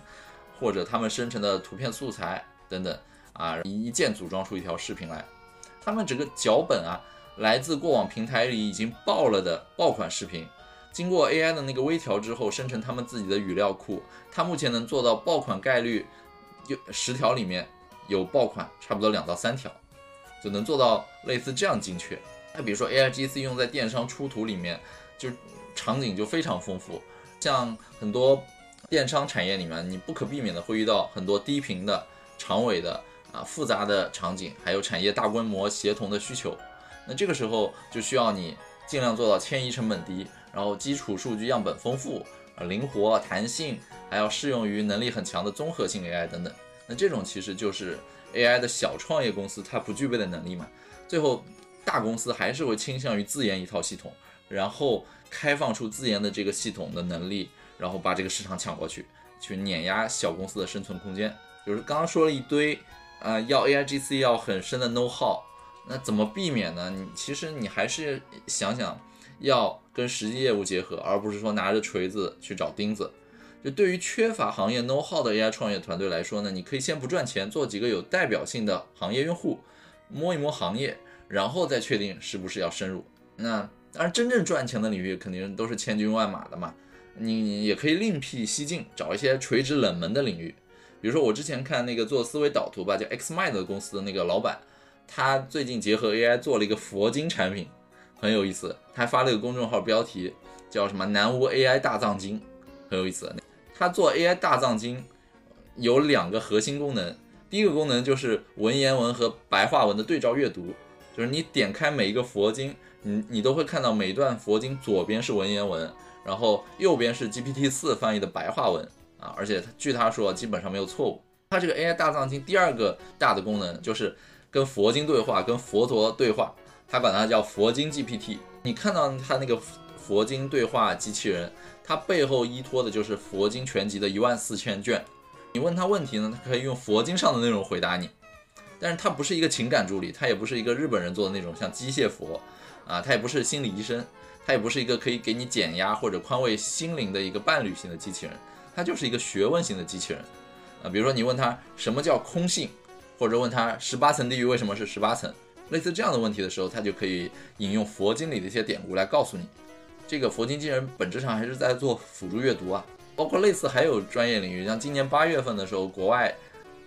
或者他们生成的图片素材等等啊，一键组装出一条视频来。他们整个脚本啊，来自过往平台里已经爆了的爆款视频。经过 AI 的那个微调之后，生成他们自己的语料库，它目前能做到爆款概率有十条里面有爆款，差不多两到三条，就能做到类似这样精确。那比如说 AIGC 用在电商出图里面，就场景就非常丰富。像很多电商产业里面，你不可避免的会遇到很多低频的、长尾的啊复杂的场景，还有产业大规模协同的需求。那这个时候就需要你尽量做到迁移成本低。然后基础数据样本丰富啊，灵活弹性，还要适用于能力很强的综合性 AI 等等。那这种其实就是 AI 的小创业公司它不具备的能力嘛。最后大公司还是会倾向于自研一套系统，然后开放出自研的这个系统的能力，然后把这个市场抢过去。去碾压小公司的生存空间。就是刚刚说了一堆，呃，要 AIGC 要很深的 know how，那怎么避免呢？你其实你还是想想要跟实际业务结合，而不是说拿着锤子去找钉子。就对于缺乏行业 know how 的 AI 创业团队来说呢，你可以先不赚钱，做几个有代表性的行业用户，摸一摸行业，然后再确定是不是要深入。那当然，真正赚钱的领域肯定都是千军万马的嘛。你也可以另辟蹊径，找一些垂直冷门的领域。比如说，我之前看那个做思维导图吧，叫 XMind 公司的那个老板，他最近结合 AI 做了一个佛经产品，很有意思。他还发了个公众号，标题叫什么“南无 AI 大藏经”，很有意思。他做 AI 大藏经有两个核心功能，第一个功能就是文言文和白话文的对照阅读，就是你点开每一个佛经，你你都会看到每一段佛经左边是文言文，然后右边是 GPT 四翻译的白话文啊，而且据他说基本上没有错误。他这个 AI 大藏经第二个大的功能就是跟佛经对话，跟佛陀对话，他管它叫佛经 GPT。你看到他那个佛经对话机器人。它背后依托的就是佛经全集的一万四千卷。你问他问题呢，他可以用佛经上的内容回答你。但是它不是一个情感助理，它也不是一个日本人做的那种像机械佛啊，它也不是心理医生，它也不是一个可以给你减压或者宽慰心灵的一个伴侣型的机器人，它就是一个学问型的机器人啊。比如说你问他什么叫空性，或者问他十八层地狱为什么是十八层，类似这样的问题的时候，他就可以引用佛经里的一些典故来告诉你。这个佛经机器人本质上还是在做辅助阅读啊，包括类似还有专业领域，像今年八月份的时候，国外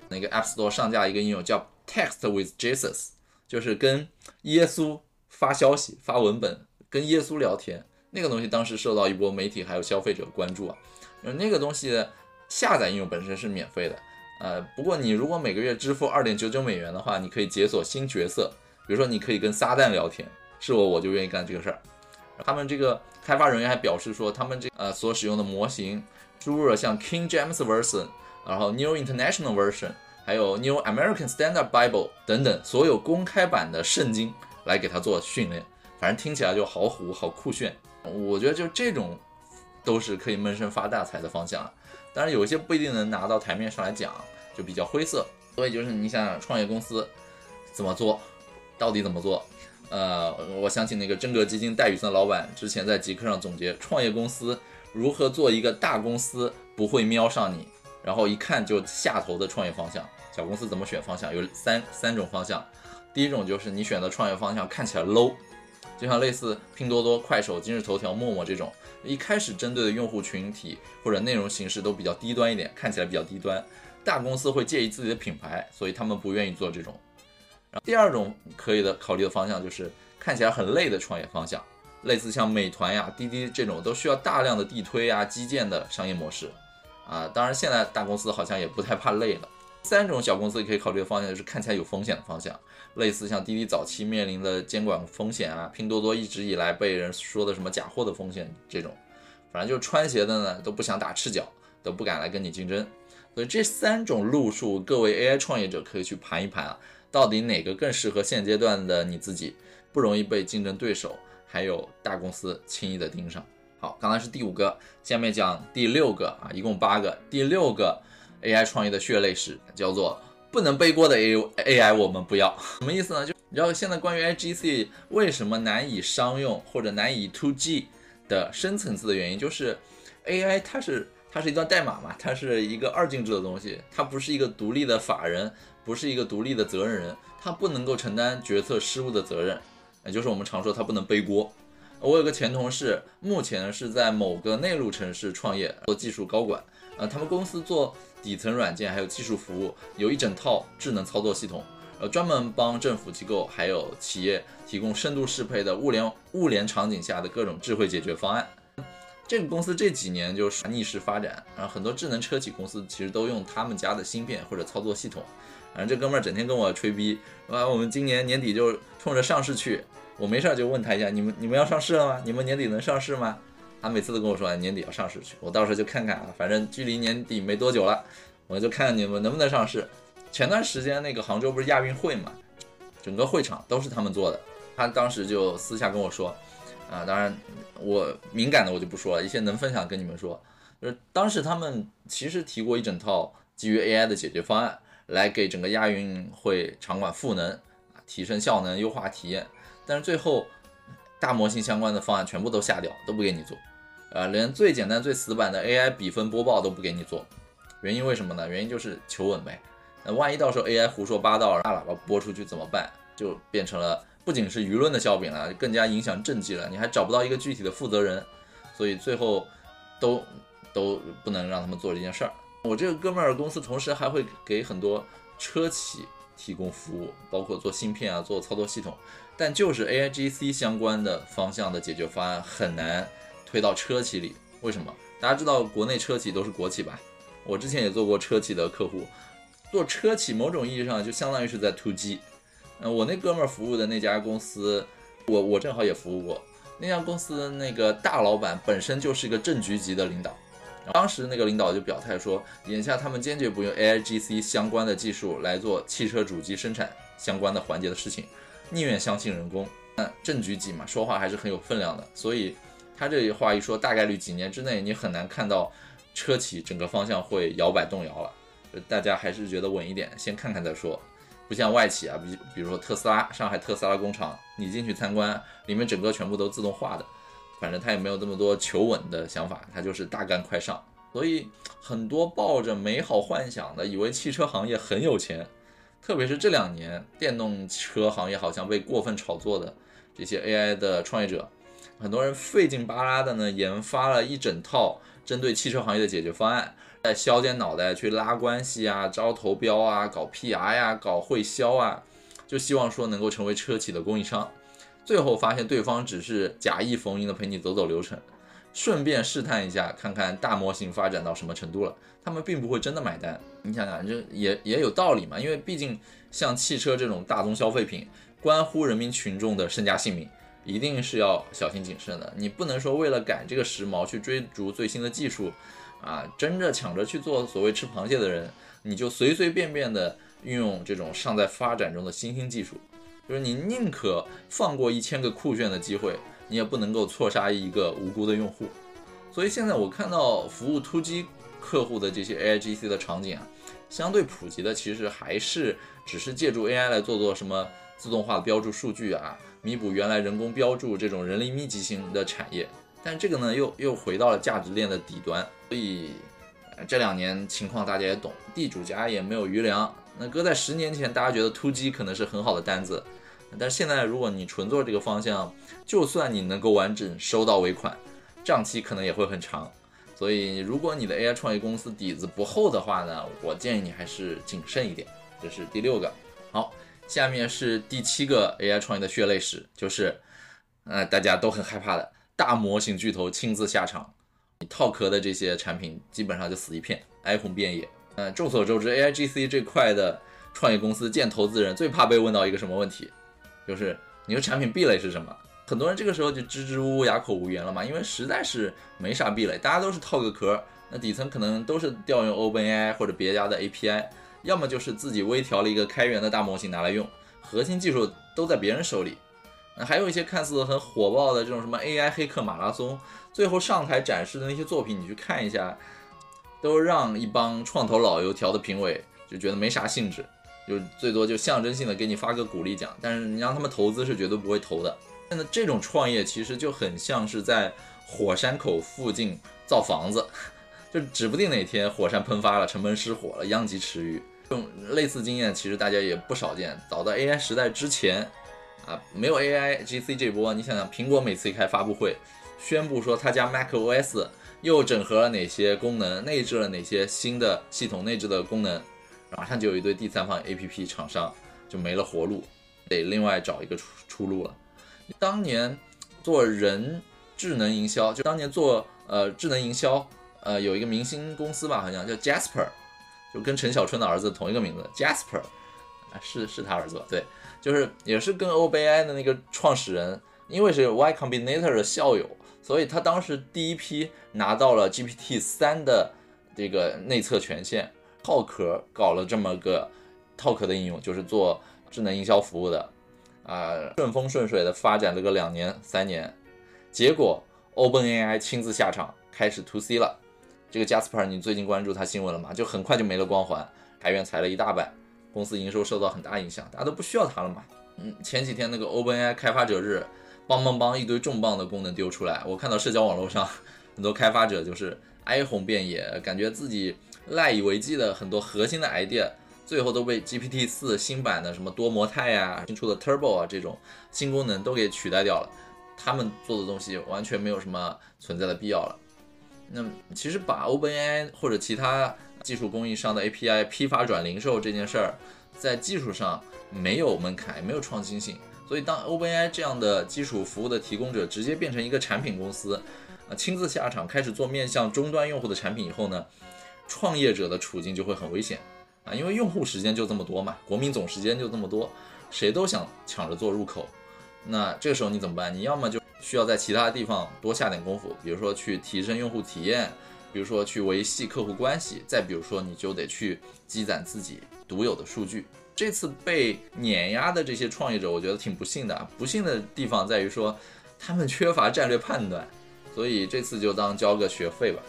那个 App Store 上架一个应用叫 Text with Jesus，就是跟耶稣发消息、发文本，跟耶稣聊天。那个东西当时受到一波媒体还有消费者关注啊。那个东西下载应用本身是免费的，呃，不过你如果每个月支付二点九九美元的话，你可以解锁新角色，比如说你可以跟撒旦聊天，是我我就愿意干这个事儿。他们这个开发人员还表示说，他们这呃所使用的模型输入了像 King James Version，然后 New International Version，还有 New American Standard Bible 等等所有公开版的圣经来给他做训练。反正听起来就好虎好酷炫。我觉得就这种都是可以闷声发大财的方向。当然有一些不一定能拿到台面上来讲，就比较灰色。所以就是你想想创业公司怎么做，到底怎么做？呃，我想起那个真格基金戴宇森老板之前在极客上总结创业公司如何做一个大公司不会瞄上你，然后一看就下头的创业方向。小公司怎么选方向？有三三种方向。第一种就是你选的创业方向看起来 low，就像类似拼多多、快手、今日头条、陌陌这种，一开始针对的用户群体或者内容形式都比较低端一点，看起来比较低端。大公司会介意自己的品牌，所以他们不愿意做这种。第二种可以的考虑的方向就是看起来很累的创业方向，类似像美团呀、滴滴这种都需要大量的地推啊、基建的商业模式啊。当然，现在大公司好像也不太怕累了。三种小公司可以考虑的方向就是看起来有风险的方向，类似像滴滴早期面临的监管风险啊，拼多多一直以来被人说的什么假货的风险这种，反正就是穿鞋的呢都不想打赤脚，都不敢来跟你竞争。所以这三种路数，各位 AI 创业者可以去盘一盘啊。到底哪个更适合现阶段的你自己，不容易被竞争对手还有大公司轻易的盯上？好，刚才是第五个，下面讲第六个啊，一共八个。第六个 AI 创业的血泪史叫做不能背锅的 A AI，我们不要。什么意思呢？就你知道现在关于 AGC 为什么难以商用或者难以 To G 的深层次的原因，就是 AI 它是它是一段代码嘛，它是一个二进制的东西，它不是一个独立的法人。不是一个独立的责任人，他不能够承担决策失误的责任，也就是我们常说他不能背锅。我有个前同事，目前是在某个内陆城市创业，做技术高管。呃，他们公司做底层软件还有技术服务，有一整套智能操作系统，呃，专门帮政府机构还有企业提供深度适配的物联物联场景下的各种智慧解决方案。这个公司这几年就是逆势发展，然后很多智能车企公司其实都用他们家的芯片或者操作系统。反正这哥们儿整天跟我吹逼，啊，我们今年年底就冲着上市去。我没事儿就问他一下，你们你们要上市了吗？你们年底能上市吗？他每次都跟我说年底要上市去，我到时候就看看啊，反正距离年底没多久了，我就看看你们能不能上市。前段时间那个杭州不是亚运会嘛，整个会场都是他们做的。他当时就私下跟我说，啊，当然我敏感的我就不说了，一些能分享跟你们说，就是当时他们其实提过一整套基于 AI 的解决方案，来给整个亚运会场馆赋能，提升效能，优化体验。但是最后大模型相关的方案全部都下掉，都不给你做，呃，连最简单最死板的 AI 比分播报都不给你做。原因为什么呢？原因就是求稳呗。那万一到时候 AI 胡说八道，大喇叭播出去怎么办？就变成了不仅是舆论的笑柄了，更加影响政绩了。你还找不到一个具体的负责人，所以最后都都不能让他们做这件事儿。我这个哥们儿公司同时还会给很多车企提供服务，包括做芯片啊，做操作系统。但就是 AIGC 相关的方向的解决方案很难推到车企里。为什么？大家知道国内车企都是国企吧？我之前也做过车企的客户，做车企某种意义上就相当于是在突击。嗯，我那哥们儿服务的那家公司，我我正好也服务过。那家公司那个大老板本身就是一个正局级的领导，当时那个领导就表态说，眼下他们坚决不用 AIGC 相关的技术来做汽车主机生产相关的环节的事情，宁愿相信人工。那正局级嘛，说话还是很有分量的。所以他这话一说，大概率几年之内你很难看到车企整个方向会摇摆动摇了。大家还是觉得稳一点，先看看再说。不像外企啊，比比如说特斯拉，上海特斯拉工厂，你进去参观，里面整个全部都自动化的，反正他也没有那么多求稳的想法，他就是大干快上。所以很多抱着美好幻想的，以为汽车行业很有钱，特别是这两年电动车行业好像被过分炒作的这些 AI 的创业者，很多人费劲巴拉的呢，研发了一整套针对汽车行业的解决方案。在削尖脑袋去拉关系啊，招投标啊，搞 PR 呀，搞会销啊，就希望说能够成为车企的供应商。最后发现对方只是假意逢迎的陪你走走流程，顺便试探一下，看看大模型发展到什么程度了。他们并不会真的买单。你想想，这也也有道理嘛，因为毕竟像汽车这种大宗消费品，关乎人民群众的身家性命，一定是要小心谨慎的。你不能说为了赶这个时髦去追逐最新的技术。啊，争着抢着去做所谓吃螃蟹的人，你就随随便便的运用这种尚在发展中的新兴技术，就是你宁可放过一千个酷炫的机会，你也不能够错杀一个无辜的用户。所以现在我看到服务突击客户的这些 AIGC 的场景啊，相对普及的其实还是只是借助 AI 来做做什么自动化的标注数据啊，弥补原来人工标注这种人力密集型的产业。但这个呢，又又回到了价值链的底端，所以这两年情况大家也懂，地主家也没有余粮。那搁在十年前，大家觉得突击可能是很好的单子，但是现在如果你纯做这个方向，就算你能够完整收到尾款，账期可能也会很长。所以如果你的 AI 创业公司底子不厚的话呢，我建议你还是谨慎一点。这是第六个。好，下面是第七个 AI 创业的血泪史，就是呃大家都很害怕的。大模型巨头亲自下场，你套壳的这些产品基本上就死一片，哀鸿遍野。嗯，众所周知，AIGC 这块的创业公司见投资人最怕被问到一个什么问题，就是你的产品壁垒是什么？很多人这个时候就支支吾吾、哑口无言了嘛，因为实在是没啥壁垒，大家都是套个壳，那底层可能都是调用 OpenAI 或者别家的 API，要么就是自己微调了一个开源的大模型拿来用，核心技术都在别人手里。那还有一些看似很火爆的这种什么 AI 黑客马拉松，最后上台展示的那些作品，你去看一下，都让一帮创投老油条的评委就觉得没啥兴致，就最多就象征性的给你发个鼓励奖，但是你让他们投资是绝对不会投的。现在这种创业其实就很像是在火山口附近造房子，就指不定哪天火山喷发了，城门失火了，殃及池鱼。这种类似经验其实大家也不少见，早在 AI 时代之前。啊，没有 AI GC 这波，你想想，苹果每次一开发布会，宣布说他家 macOS 又整合了哪些功能，内置了哪些新的系统内置的功能，马上就有一堆第三方 APP 厂商就没了活路，得另外找一个出出路了。当年做人智能营销，就当年做呃智能营销，呃有一个明星公司吧，好像叫 Jasper，就跟陈小春的儿子同一个名字，Jasper，啊是是他儿子吧？对。就是也是跟 OpenAI 的那个创始人，因为是 Y Combinator 的校友，所以他当时第一批拿到了 GPT 三的这个内测权限，套壳搞了这么个套壳的应用，就是做智能营销服务的，啊，顺风顺水的发展了个两年三年，结果 OpenAI 亲自下场开始 To C 了，这个 Jasper，你最近关注他新闻了吗？就很快就没了光环，裁员裁了一大半，公司营收受到很大影响，大家都不需要它了嘛。嗯，前几天那个 OpenAI 开发者日，邦邦邦一堆重磅的功能丢出来，我看到社交网络上很多开发者就是哀鸿遍野，感觉自己赖以为继的很多核心的 idea，最后都被 GPT 四新版的什么多模态呀、新出的 Turbo 啊这种新功能都给取代掉了，他们做的东西完全没有什么存在的必要了。那其实把 OpenAI 或者其他技术供应商的 API 批发转零售这件事儿，在技术上没有门槛，没有创新性。所以当 OpenAI 这样的基础服务的提供者直接变成一个产品公司，啊，亲自下场开始做面向终端用户的产品以后呢，创业者的处境就会很危险啊，因为用户时间就这么多嘛，国民总时间就这么多，谁都想抢着做入口。那这个时候你怎么办？你要么就需要在其他地方多下点功夫，比如说去提升用户体验，比如说去维系客户关系，再比如说你就得去积攒自己独有的数据。这次被碾压的这些创业者，我觉得挺不幸的。不幸的地方在于说，他们缺乏战略判断，所以这次就当交个学费吧。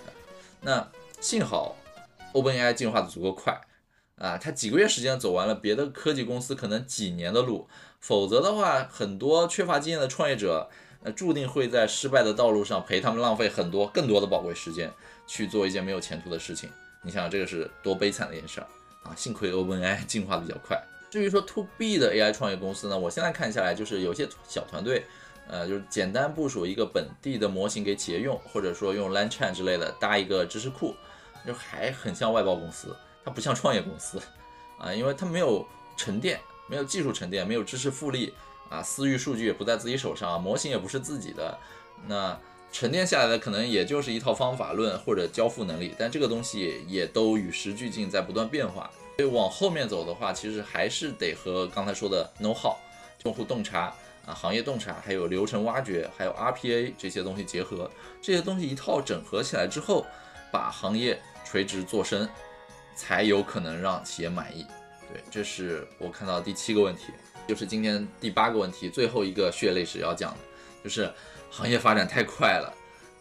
那幸好 OpenAI 进化的足够快啊，他几个月时间走完了别的科技公司可能几年的路，否则的话，很多缺乏经验的创业者。那注定会在失败的道路上陪他们浪费很多更多的宝贵时间，去做一件没有前途的事情。你想想，这个是多悲惨的一件事儿啊！幸亏 OpenAI <laughs> 进化的比较快。至于说 To B 的 AI 创业公司呢，我现在看下来，就是有些小团队，呃，就是简单部署一个本地的模型给企业用，或者说用 LangChain 之类的搭一个知识库，就还很像外包公司，不像创业公司啊，因为它没有沉淀，没有技术沉淀，没有知识复利。啊，私域数据也不在自己手上，模型也不是自己的，那沉淀下来的可能也就是一套方法论或者交付能力，但这个东西也都与时俱进，在不断变化。所以往后面走的话，其实还是得和刚才说的 know how、用户洞察啊、行业洞察，还有流程挖掘，还有 RPA 这些东西结合，这些东西一套整合起来之后，把行业垂直做深，才有可能让企业满意。对，这是我看到第七个问题。就是今天第八个问题，最后一个血泪史要讲的，就是行业发展太快了，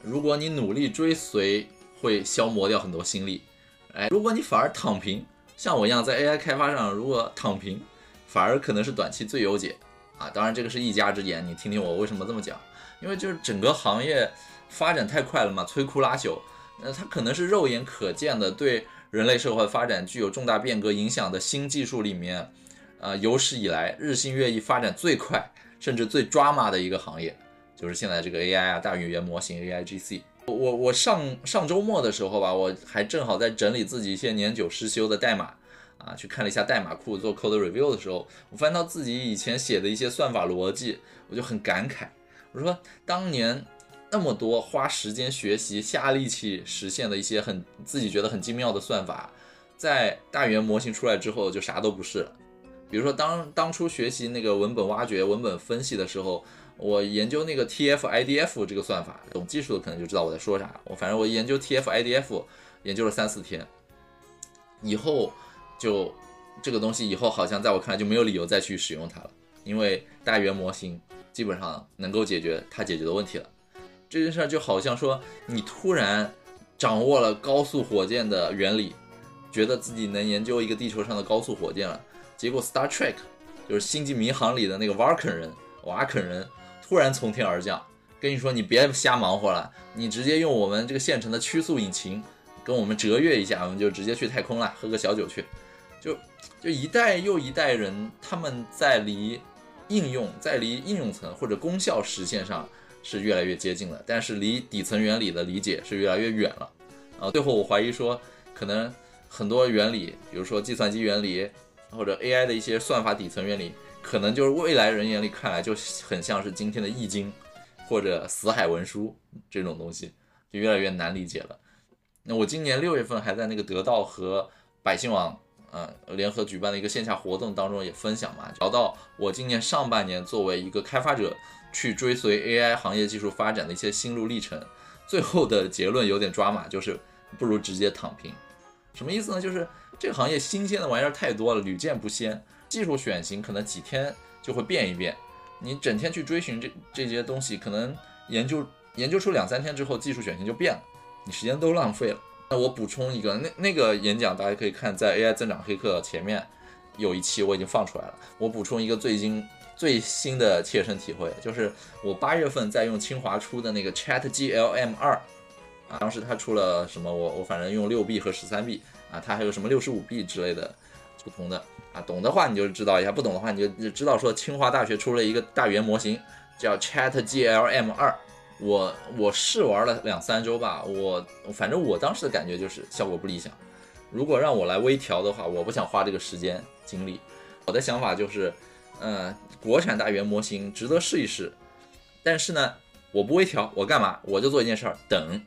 如果你努力追随，会消磨掉很多心力。哎，如果你反而躺平，像我一样在 AI 开发上，如果躺平，反而可能是短期最优解啊。当然，这个是一家之言，你听听我为什么这么讲。因为就是整个行业发展太快了嘛，摧枯拉朽，那它可能是肉眼可见的对人类社会发展具有重大变革影响的新技术里面。呃，有史以来日新月异、发展最快，甚至最抓马的一个行业，就是现在这个 AI 啊，大语言模型 AIGC。我我上上周末的时候吧，我还正好在整理自己一些年久失修的代码啊，去看了一下代码库做 code review 的时候，我翻到自己以前写的一些算法逻辑，我就很感慨。我说当年那么多花时间学习、下力气实现的一些很自己觉得很精妙的算法，在大语言模型出来之后就啥都不是了。比如说，当当初学习那个文本挖掘、文本分析的时候，我研究那个 TF-IDF 这个算法，懂技术的可能就知道我在说啥。我反正我研究 TF-IDF 研究了三四天，以后就这个东西以后好像在我看来就没有理由再去使用它了，因为大语言模型基本上能够解决它解决的问题了。这件事儿就好像说你突然掌握了高速火箭的原理，觉得自己能研究一个地球上的高速火箭了。结果，Star Trek 就是《星际迷航》里的那个瓦肯人，瓦肯人突然从天而降，跟你说：“你别瞎忙活了，你直接用我们这个现成的曲速引擎，跟我们折跃一下，我们就直接去太空了，喝个小酒去。”就就一代又一代人，他们在离应用，在离应用层或者功效实现上是越来越接近了，但是离底层原理的理解是越来越远了。啊，最后我怀疑说，可能很多原理，比如说计算机原理。或者 AI 的一些算法底层原理，可能就是未来人眼里看来就很像是今天的易经或者死海文书这种东西，就越来越难理解了。那我今年六月份还在那个得到和百姓网呃联合举办的一个线下活动当中也分享嘛，聊到我今年上半年作为一个开发者去追随 AI 行业技术发展的一些心路历程，最后的结论有点抓马，就是不如直接躺平。什么意思呢？就是这个行业新鲜的玩意儿太多了，屡见不鲜。技术选型可能几天就会变一变，你整天去追寻这这些东西，可能研究研究出两三天之后，技术选型就变了，你时间都浪费了。那我补充一个，那那个演讲大家可以看在 AI 增长黑客前面有一期我已经放出来了。我补充一个最近最新的切身体会，就是我八月份在用清华出的那个 Chat GLM 二啊，当时它出了什么，我我反正用六 B 和十三 B 啊，它还有什么六十五 B 之类的不同的啊，懂的话你就知道一下，不懂的话你就知道说清华大学出了一个大语言模型叫 Chat GLM 二。我我试玩了两三周吧，我反正我当时的感觉就是效果不理想。如果让我来微调的话，我不想花这个时间精力。我的想法就是，嗯，国产大语言模型值得试一试。但是呢，我不微调，我干嘛？我就做一件事儿，等。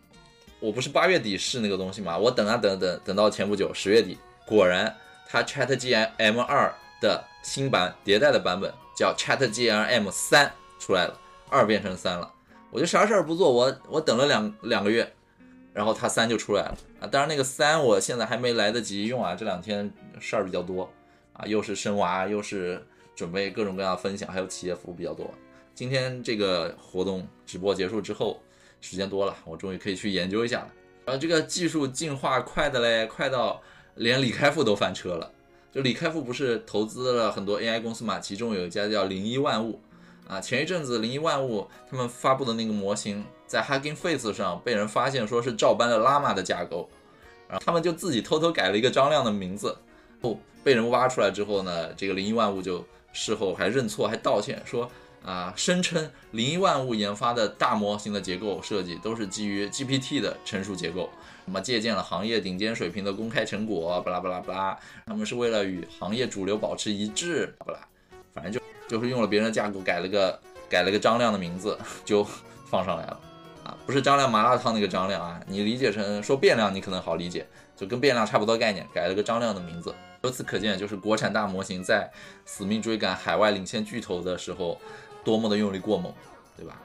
我不是八月底试那个东西嘛，我等啊等等，等到前不久十月底，果然它 ChatGPT M2 的新版迭代的版本叫 ChatGPT M3 出来了，二变成三了。我就啥事儿不做，我我等了两两个月，然后它三就出来了啊！当然那个三我现在还没来得及用啊，这两天事儿比较多啊，又是生娃，又是准备各种各样的分享，还有企业服务比较多。今天这个活动直播结束之后，时间多了，我终于可以去研究一下了。然后这个技术进化快的嘞，快到连李开复都翻车了。就李开复不是投资了很多 AI 公司嘛，其中有一家叫零一万物。啊，前一阵子零一万物他们发布的那个模型，在 Hugging Face 上被人发现说是照搬了 Llama 的架构，然后他们就自己偷偷改了一个张亮的名字，哦，被人挖出来之后呢，这个零一万物就事后还认错还道歉，说啊，声称零一万物研发的大模型的结构设计都是基于 GPT 的成熟结构，什么借鉴了行业顶尖水平的公开成果，巴拉巴拉巴拉，他们是为了与行业主流保持一致，巴拉，反正就。就是用了别人的架构改了个改了个张亮的名字就放上来了啊，不是张亮麻辣烫那个张亮啊，你理解成说变量你可能好理解，就跟变量差不多概念，改了个张亮的名字。由此可见，就是国产大模型在死命追赶海外领先巨头的时候，多么的用力过猛，对吧？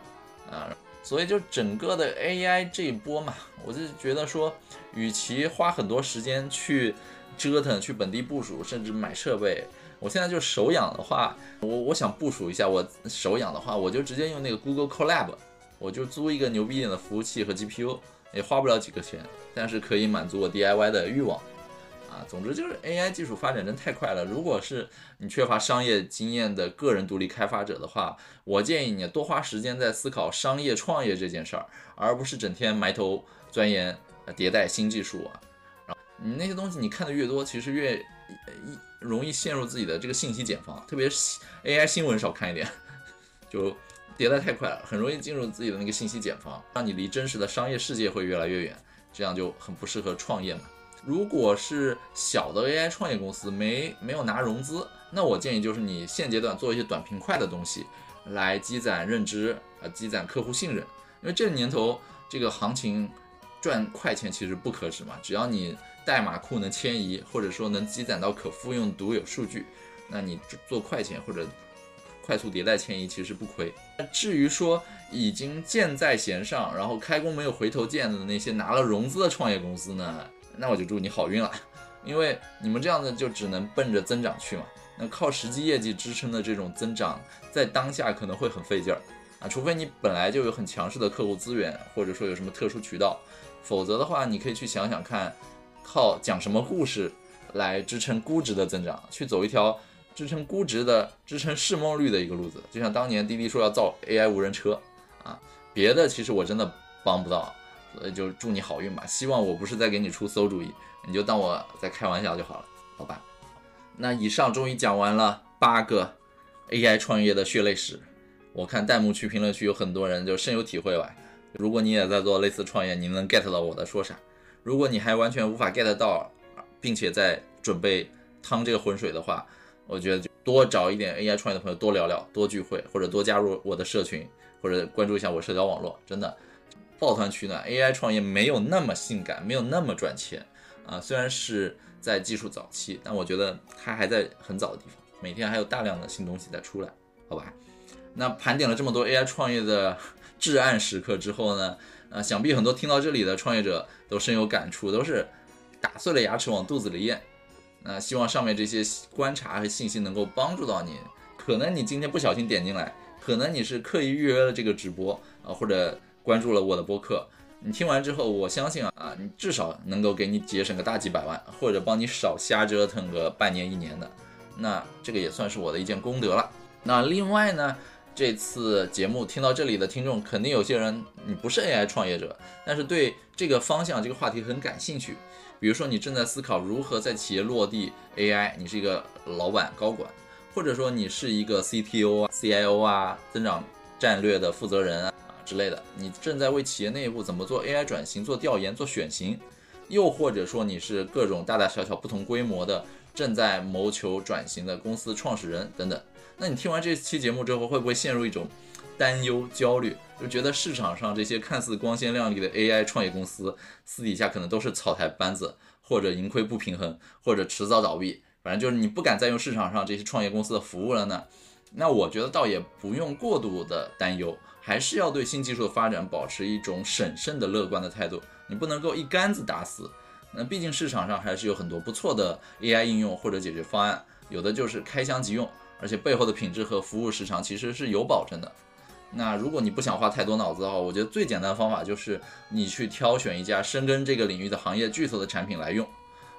啊，所以就整个的 AI 这一波嘛，我就觉得说，与其花很多时间去折腾、去本地部署，甚至买设备。我现在就手痒的话，我我想部署一下。我手痒的话，我就直接用那个 Google Collab，我就租一个牛逼一点的服务器和 GPU，也花不了几个钱，但是可以满足我 DIY 的欲望。啊，总之就是 AI 技术发展真太快了。如果是你缺乏商业经验的个人独立开发者的话，我建议你多花时间在思考商业创业这件事儿，而不是整天埋头钻研迭代新技术啊。然后你那些东西你看的越多，其实越一。容易陷入自己的这个信息茧房，特别是 AI 新闻少看一点，就迭代太快了，很容易进入自己的那个信息茧房，让你离真实的商业世界会越来越远，这样就很不适合创业嘛。如果是小的 AI 创业公司没没有拿融资，那我建议就是你现阶段做一些短平快的东西，来积攒认知啊，积攒客户信任，因为这年头这个行情赚快钱其实不可止嘛，只要你。代码库能迁移，或者说能积攒到可复用独有数据，那你做快钱或者快速迭代迁移其实不亏。至于说已经箭在弦上，然后开弓没有回头箭的那些拿了融资的创业公司呢，那我就祝你好运了，因为你们这样的就只能奔着增长去嘛。那靠实际业绩支撑的这种增长，在当下可能会很费劲儿啊，除非你本来就有很强势的客户资源，或者说有什么特殊渠道，否则的话，你可以去想想看。靠讲什么故事来支撑估值的增长？去走一条支撑估值的、支撑市梦率的一个路子，就像当年滴滴说要造 AI 无人车啊，别的其实我真的帮不到，所以就祝你好运吧。希望我不是在给你出馊主意，你就当我在开玩笑就好了，好吧？那以上终于讲完了八个 AI 创业的血泪史，我看弹幕区、评论区有很多人就深有体会吧。如果你也在做类似创业，你能 get 到我在说啥？如果你还完全无法 get 到，并且在准备趟这个浑水的话，我觉得就多找一点 AI 创业的朋友多聊聊，多聚会，或者多加入我的社群，或者关注一下我社交网络。真的，抱团取暖，AI 创业没有那么性感，没有那么赚钱啊。虽然是在技术早期，但我觉得它还在很早的地方，每天还有大量的新东西在出来，好吧？那盘点了这么多 AI 创业的 <laughs> 至暗时刻之后呢？啊，想必很多听到这里的创业者都深有感触，都是打碎了牙齿往肚子里咽。那希望上面这些观察和信息能够帮助到你。可能你今天不小心点进来，可能你是刻意预约了这个直播啊，或者关注了我的播客你听完之后，我相信啊，你至少能够给你节省个大几百万，或者帮你少瞎折腾个半年一年的，那这个也算是我的一件功德了。那另外呢，这次节目听到这里的听众，肯定有些人你不是 AI 创业者，但是对这个方向、这个话题很感兴趣。比如说，你正在思考如何在企业落地 AI，你是一个老板、高管，或者说你是一个 CTO 啊、CIO 啊、增长战略的负责人啊之类的，你正在为企业内部怎么做 AI 转型做调研、做选型，又或者说你是各种大大小小不同规模的正在谋求转型的公司创始人等等，那你听完这期节目之后，会不会陷入一种担忧、焦虑？就觉得市场上这些看似光鲜亮丽的 AI 创业公司，私底下可能都是草台班子，或者盈亏不平衡，或者迟早倒闭。反正就是你不敢再用市场上这些创业公司的服务了呢。那我觉得倒也不用过度的担忧，还是要对新技术的发展保持一种审慎的乐观的态度。你不能够一竿子打死。那毕竟市场上还是有很多不错的 AI 应用或者解决方案，有的就是开箱即用，而且背后的品质和服务时长其实是有保证的。那如果你不想花太多脑子的话，我觉得最简单的方法就是你去挑选一家深耕这个领域的行业巨头的产品来用，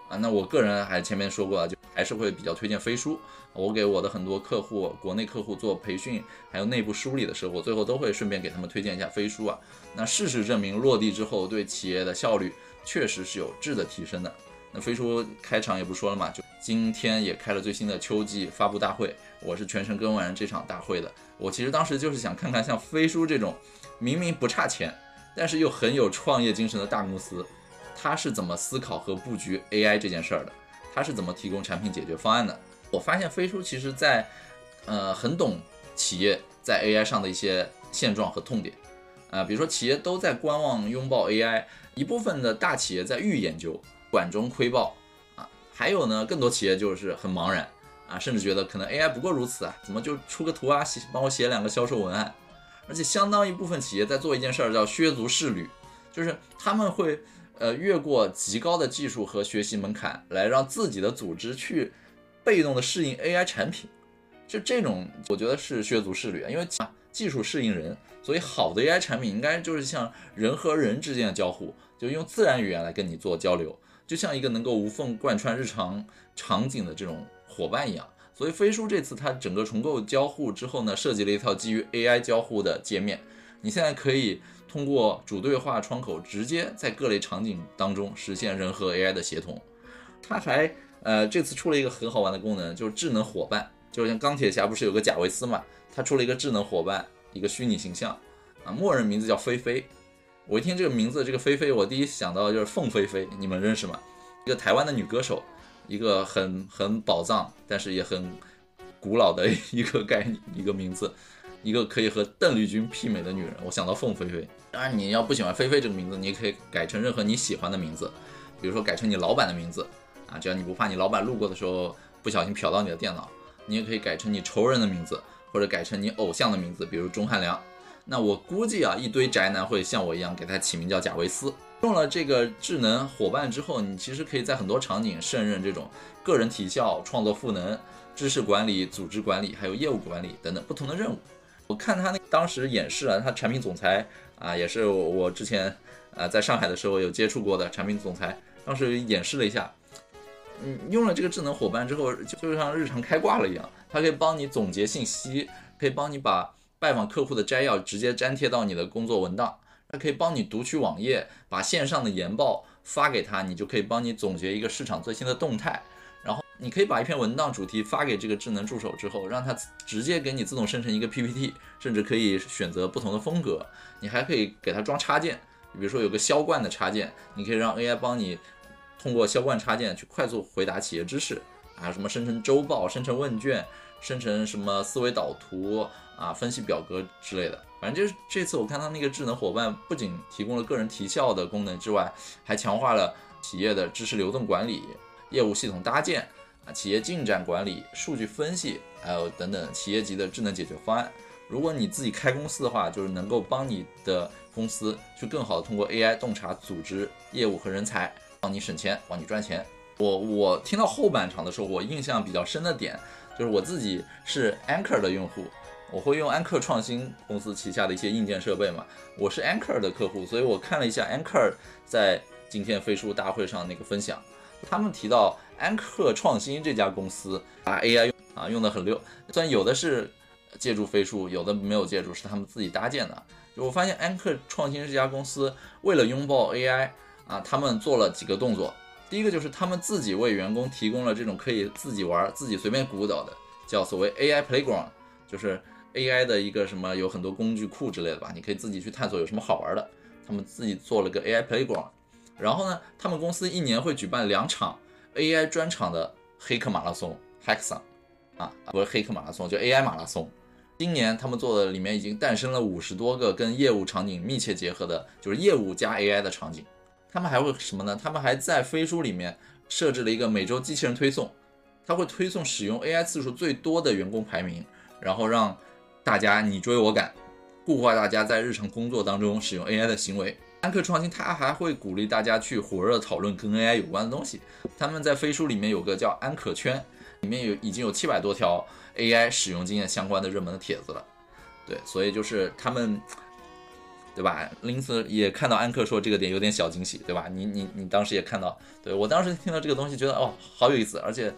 啊，那我个人还前面说过了，就还是会比较推荐飞书。我给我的很多客户，国内客户做培训，还有内部梳理的时候，最后都会顺便给他们推荐一下飞书啊。那事实证明，落地之后对企业的效率确实是有质的提升的。那飞书开场也不说了嘛，就今天也开了最新的秋季发布大会，我是全程跟完这场大会的。我其实当时就是想看看像飞书这种明明不差钱，但是又很有创业精神的大公司，它是怎么思考和布局 AI 这件事儿的？它是怎么提供产品解决方案的？我发现飞书其实在，呃，很懂企业在 AI 上的一些现状和痛点，啊，比如说企业都在观望拥抱 AI，一部分的大企业在预研究，管中窥豹，啊，还有呢，更多企业就是很茫然。啊，甚至觉得可能 AI 不过如此啊，怎么就出个图啊，写帮我写两个销售文案？而且相当一部分企业在做一件事儿，叫削足适履，就是他们会呃越过极高的技术和学习门槛，来让自己的组织去被动的适应 AI 产品。就这种，我觉得是削足适履啊，因为技术适应人，所以好的 AI 产品应该就是像人和人之间的交互，就用自然语言来跟你做交流，就像一个能够无缝贯穿日常场景的这种。伙伴一样，所以飞书这次它整个重构交互之后呢，设计了一套基于 AI 交互的界面。你现在可以通过主对话窗口，直接在各类场景当中实现人和 AI 的协同。它还呃这次出了一个很好玩的功能，就是智能伙伴。就像钢铁侠不是有个贾维斯嘛，他出了一个智能伙伴，一个虚拟形象啊，默认名字叫菲菲。我一听这个名字，这个菲菲，我第一想到就是凤飞飞，你们认识吗？一个台湾的女歌手。一个很很宝藏，但是也很古老的一个概念，一个名字，一个可以和邓丽君媲美的女人。我想到凤飞飞。当然，你要不喜欢菲菲这个名字，你也可以改成任何你喜欢的名字，比如说改成你老板的名字啊，只要你不怕你老板路过的时候不小心瞟到你的电脑。你也可以改成你仇人的名字，或者改成你偶像的名字，比如钟汉良。那我估计啊，一堆宅男会像我一样给他起名叫贾维斯。用了这个智能伙伴之后，你其实可以在很多场景胜任这种个人提效、创作赋能、知识管理、组织管理，还有业务管理等等不同的任务。我看他那当时演示啊，他产品总裁啊，也是我之前啊在上海的时候有接触过的产品总裁，当时演示了一下。嗯，用了这个智能伙伴之后，就像日常开挂了一样，它可以帮你总结信息，可以帮你把拜访客户的摘要直接粘贴到你的工作文档。它可以帮你读取网页，把线上的研报发给他，你就可以帮你总结一个市场最新的动态。你可以把一篇文档主题发给这个智能助手之后，让它直接给你自动生成一个 PPT，甚至可以选择不同的风格。你还可以给它装插件，比如说有个销冠的插件，你可以让 AI 帮你通过销冠插件去快速回答企业知识啊，什么生成周报、生成问卷、生成什么思维导图啊、分析表格之类的。反正就是这次我看到那个智能伙伴，不仅提供了个人提效的功能之外，还强化了企业的知识流动管理、业务系统搭建企业进展管理、数据分析，还有等等企业级的智能解决方案。如果你自己开公司的话，就是能够帮你的公司去更好的通过 AI 洞察组织、业务和人才，帮你省钱，帮你赚钱。我我听到后半场的时候，我印象比较深的点就是我自己是 Anchor 的用户。我会用安克创新公司旗下的一些硬件设备嘛。我是 Anker 的客户，所以我看了一下 Anker 在今天飞书大会上那个分享，他们提到安克创新这家公司把 AI 用啊用的很溜，虽然有的是借助飞书，有的没有借助，是他们自己搭建的。就我发现安克创新这家公司为了拥抱 AI 啊，他们做了几个动作。第一个就是他们自己为员工提供了这种可以自己玩、自己随便鼓捣的，叫所谓 AI Playground，就是 AI 的一个什么有很多工具库之类的吧，你可以自己去探索有什么好玩的。他们自己做了个 AI Playground，然后呢，他们公司一年会举办两场 AI 专场的黑客马拉松 Hackathon，啊，不是黑客马拉松，就 AI 马拉松。今年他们做的里面已经诞生了五十多个跟业务场景密切结合的，就是业务加 AI 的场景。他们还会什么呢？他们还在飞书里面设置了一个每周机器人推送，他会推送使用 AI 次数最多的员工排名，然后让大家你追我赶，固化大家在日常工作当中使用 AI 的行为。安克创新他还会鼓励大家去火热讨论跟 AI 有关的东西。他们在飞书里面有个叫安可圈，里面有已经有七百多条 AI 使用经验相关的热门的帖子了。对，所以就是他们。对吧？林斯也看到安克说这个点有点小惊喜，对吧？你你你当时也看到，对我当时听到这个东西，觉得哦好有意思，而且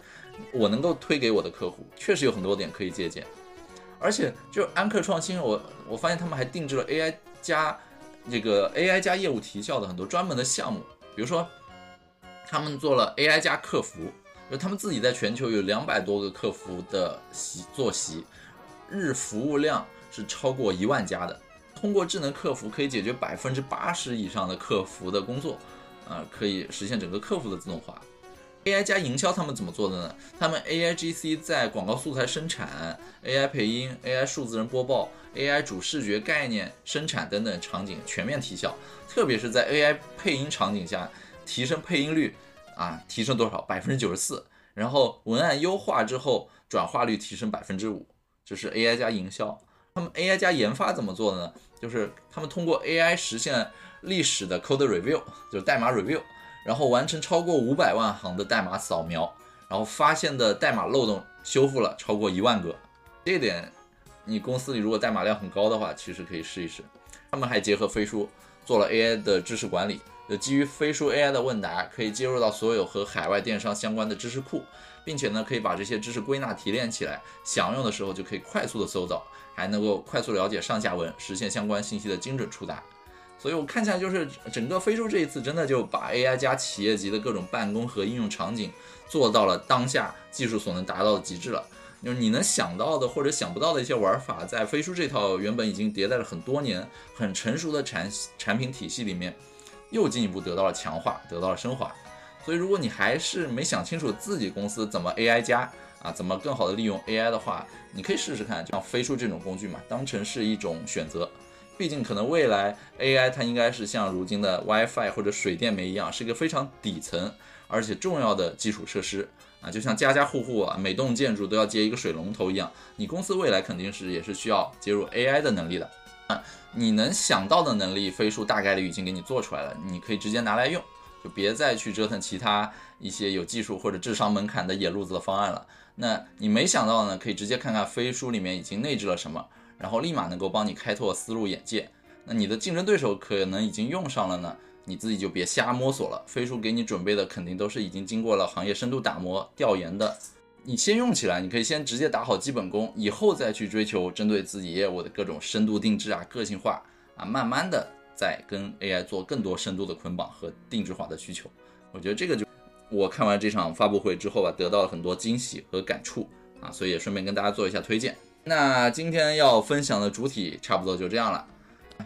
我能够推给我的客户，确实有很多点可以借鉴。而且就安克创新，我我发现他们还定制了 AI 加这个 AI 加业务提效的很多专门的项目，比如说他们做了 AI 加客服，就他们自己在全球有两百多个客服的席坐席，日服务量是超过一万家的。通过智能客服可以解决百分之八十以上的客服的工作，啊，可以实现整个客服的自动化。AI 加营销他们怎么做的呢？他们 AIGC 在广告素材生产、AI 配音、AI 数字人播报、AI 主视觉概念生产等等场景全面提效，特别是在 AI 配音场景下，提升配音率啊，提升多少？百分之九十四。然后文案优化之后，转化率提升百分之五，这是 AI 加营销。他们 AI 加研发怎么做的呢？就是他们通过 AI 实现历史的 code review，就是代码 review，然后完成超过五百万行的代码扫描，然后发现的代码漏洞修复了超过一万个。这点，你公司里如果代码量很高的话，其实可以试一试。他们还结合飞书做了 AI 的知识管理，呃基于飞书 AI 的问答，可以接入到所有和海外电商相关的知识库，并且呢，可以把这些知识归纳提炼起来，想用的时候就可以快速的搜到。还能够快速了解上下文，实现相关信息的精准触达。所以我看起来就是整个飞书这一次真的就把 AI 加企业级的各种办公和应用场景做到了当下技术所能达到的极致了。就是你能想到的或者想不到的一些玩法，在飞书这套原本已经迭代了很多年、很成熟的产产品体系里面，又进一步得到了强化，得到了升华。所以如果你还是没想清楚自己公司怎么 AI 加，啊，怎么更好的利用 AI 的话，你可以试试看，像飞书这种工具嘛，当成是一种选择。毕竟可能未来 AI 它应该是像如今的 WiFi 或者水电煤一样，是一个非常底层而且重要的基础设施啊，就像家家户户啊，每栋建筑都要接一个水龙头一样，你公司未来肯定是也是需要接入 AI 的能力的啊。你能想到的能力，飞书大概率已经给你做出来了，你可以直接拿来用，就别再去折腾其他一些有技术或者智商门槛的野路子的方案了。那你没想到呢？可以直接看看飞书里面已经内置了什么，然后立马能够帮你开拓思路眼界。那你的竞争对手可能已经用上了呢，你自己就别瞎摸索了。飞书给你准备的肯定都是已经经过了行业深度打磨调研的，你先用起来，你可以先直接打好基本功，以后再去追求针对自己业务的各种深度定制啊、个性化啊，慢慢的再跟 AI 做更多深度的捆绑和定制化的需求。我觉得这个就。我看完这场发布会之后吧，得到了很多惊喜和感触啊，所以也顺便跟大家做一下推荐。那今天要分享的主体差不多就这样了，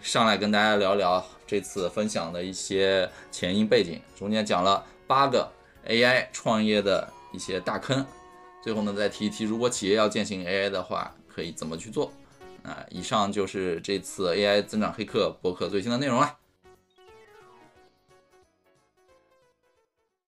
上来跟大家聊聊这次分享的一些前因背景，中间讲了八个 AI 创业的一些大坑，最后呢再提一提，如果企业要践行 AI 的话，可以怎么去做。啊，以上就是这次 AI 增长黑客博客最新的内容了。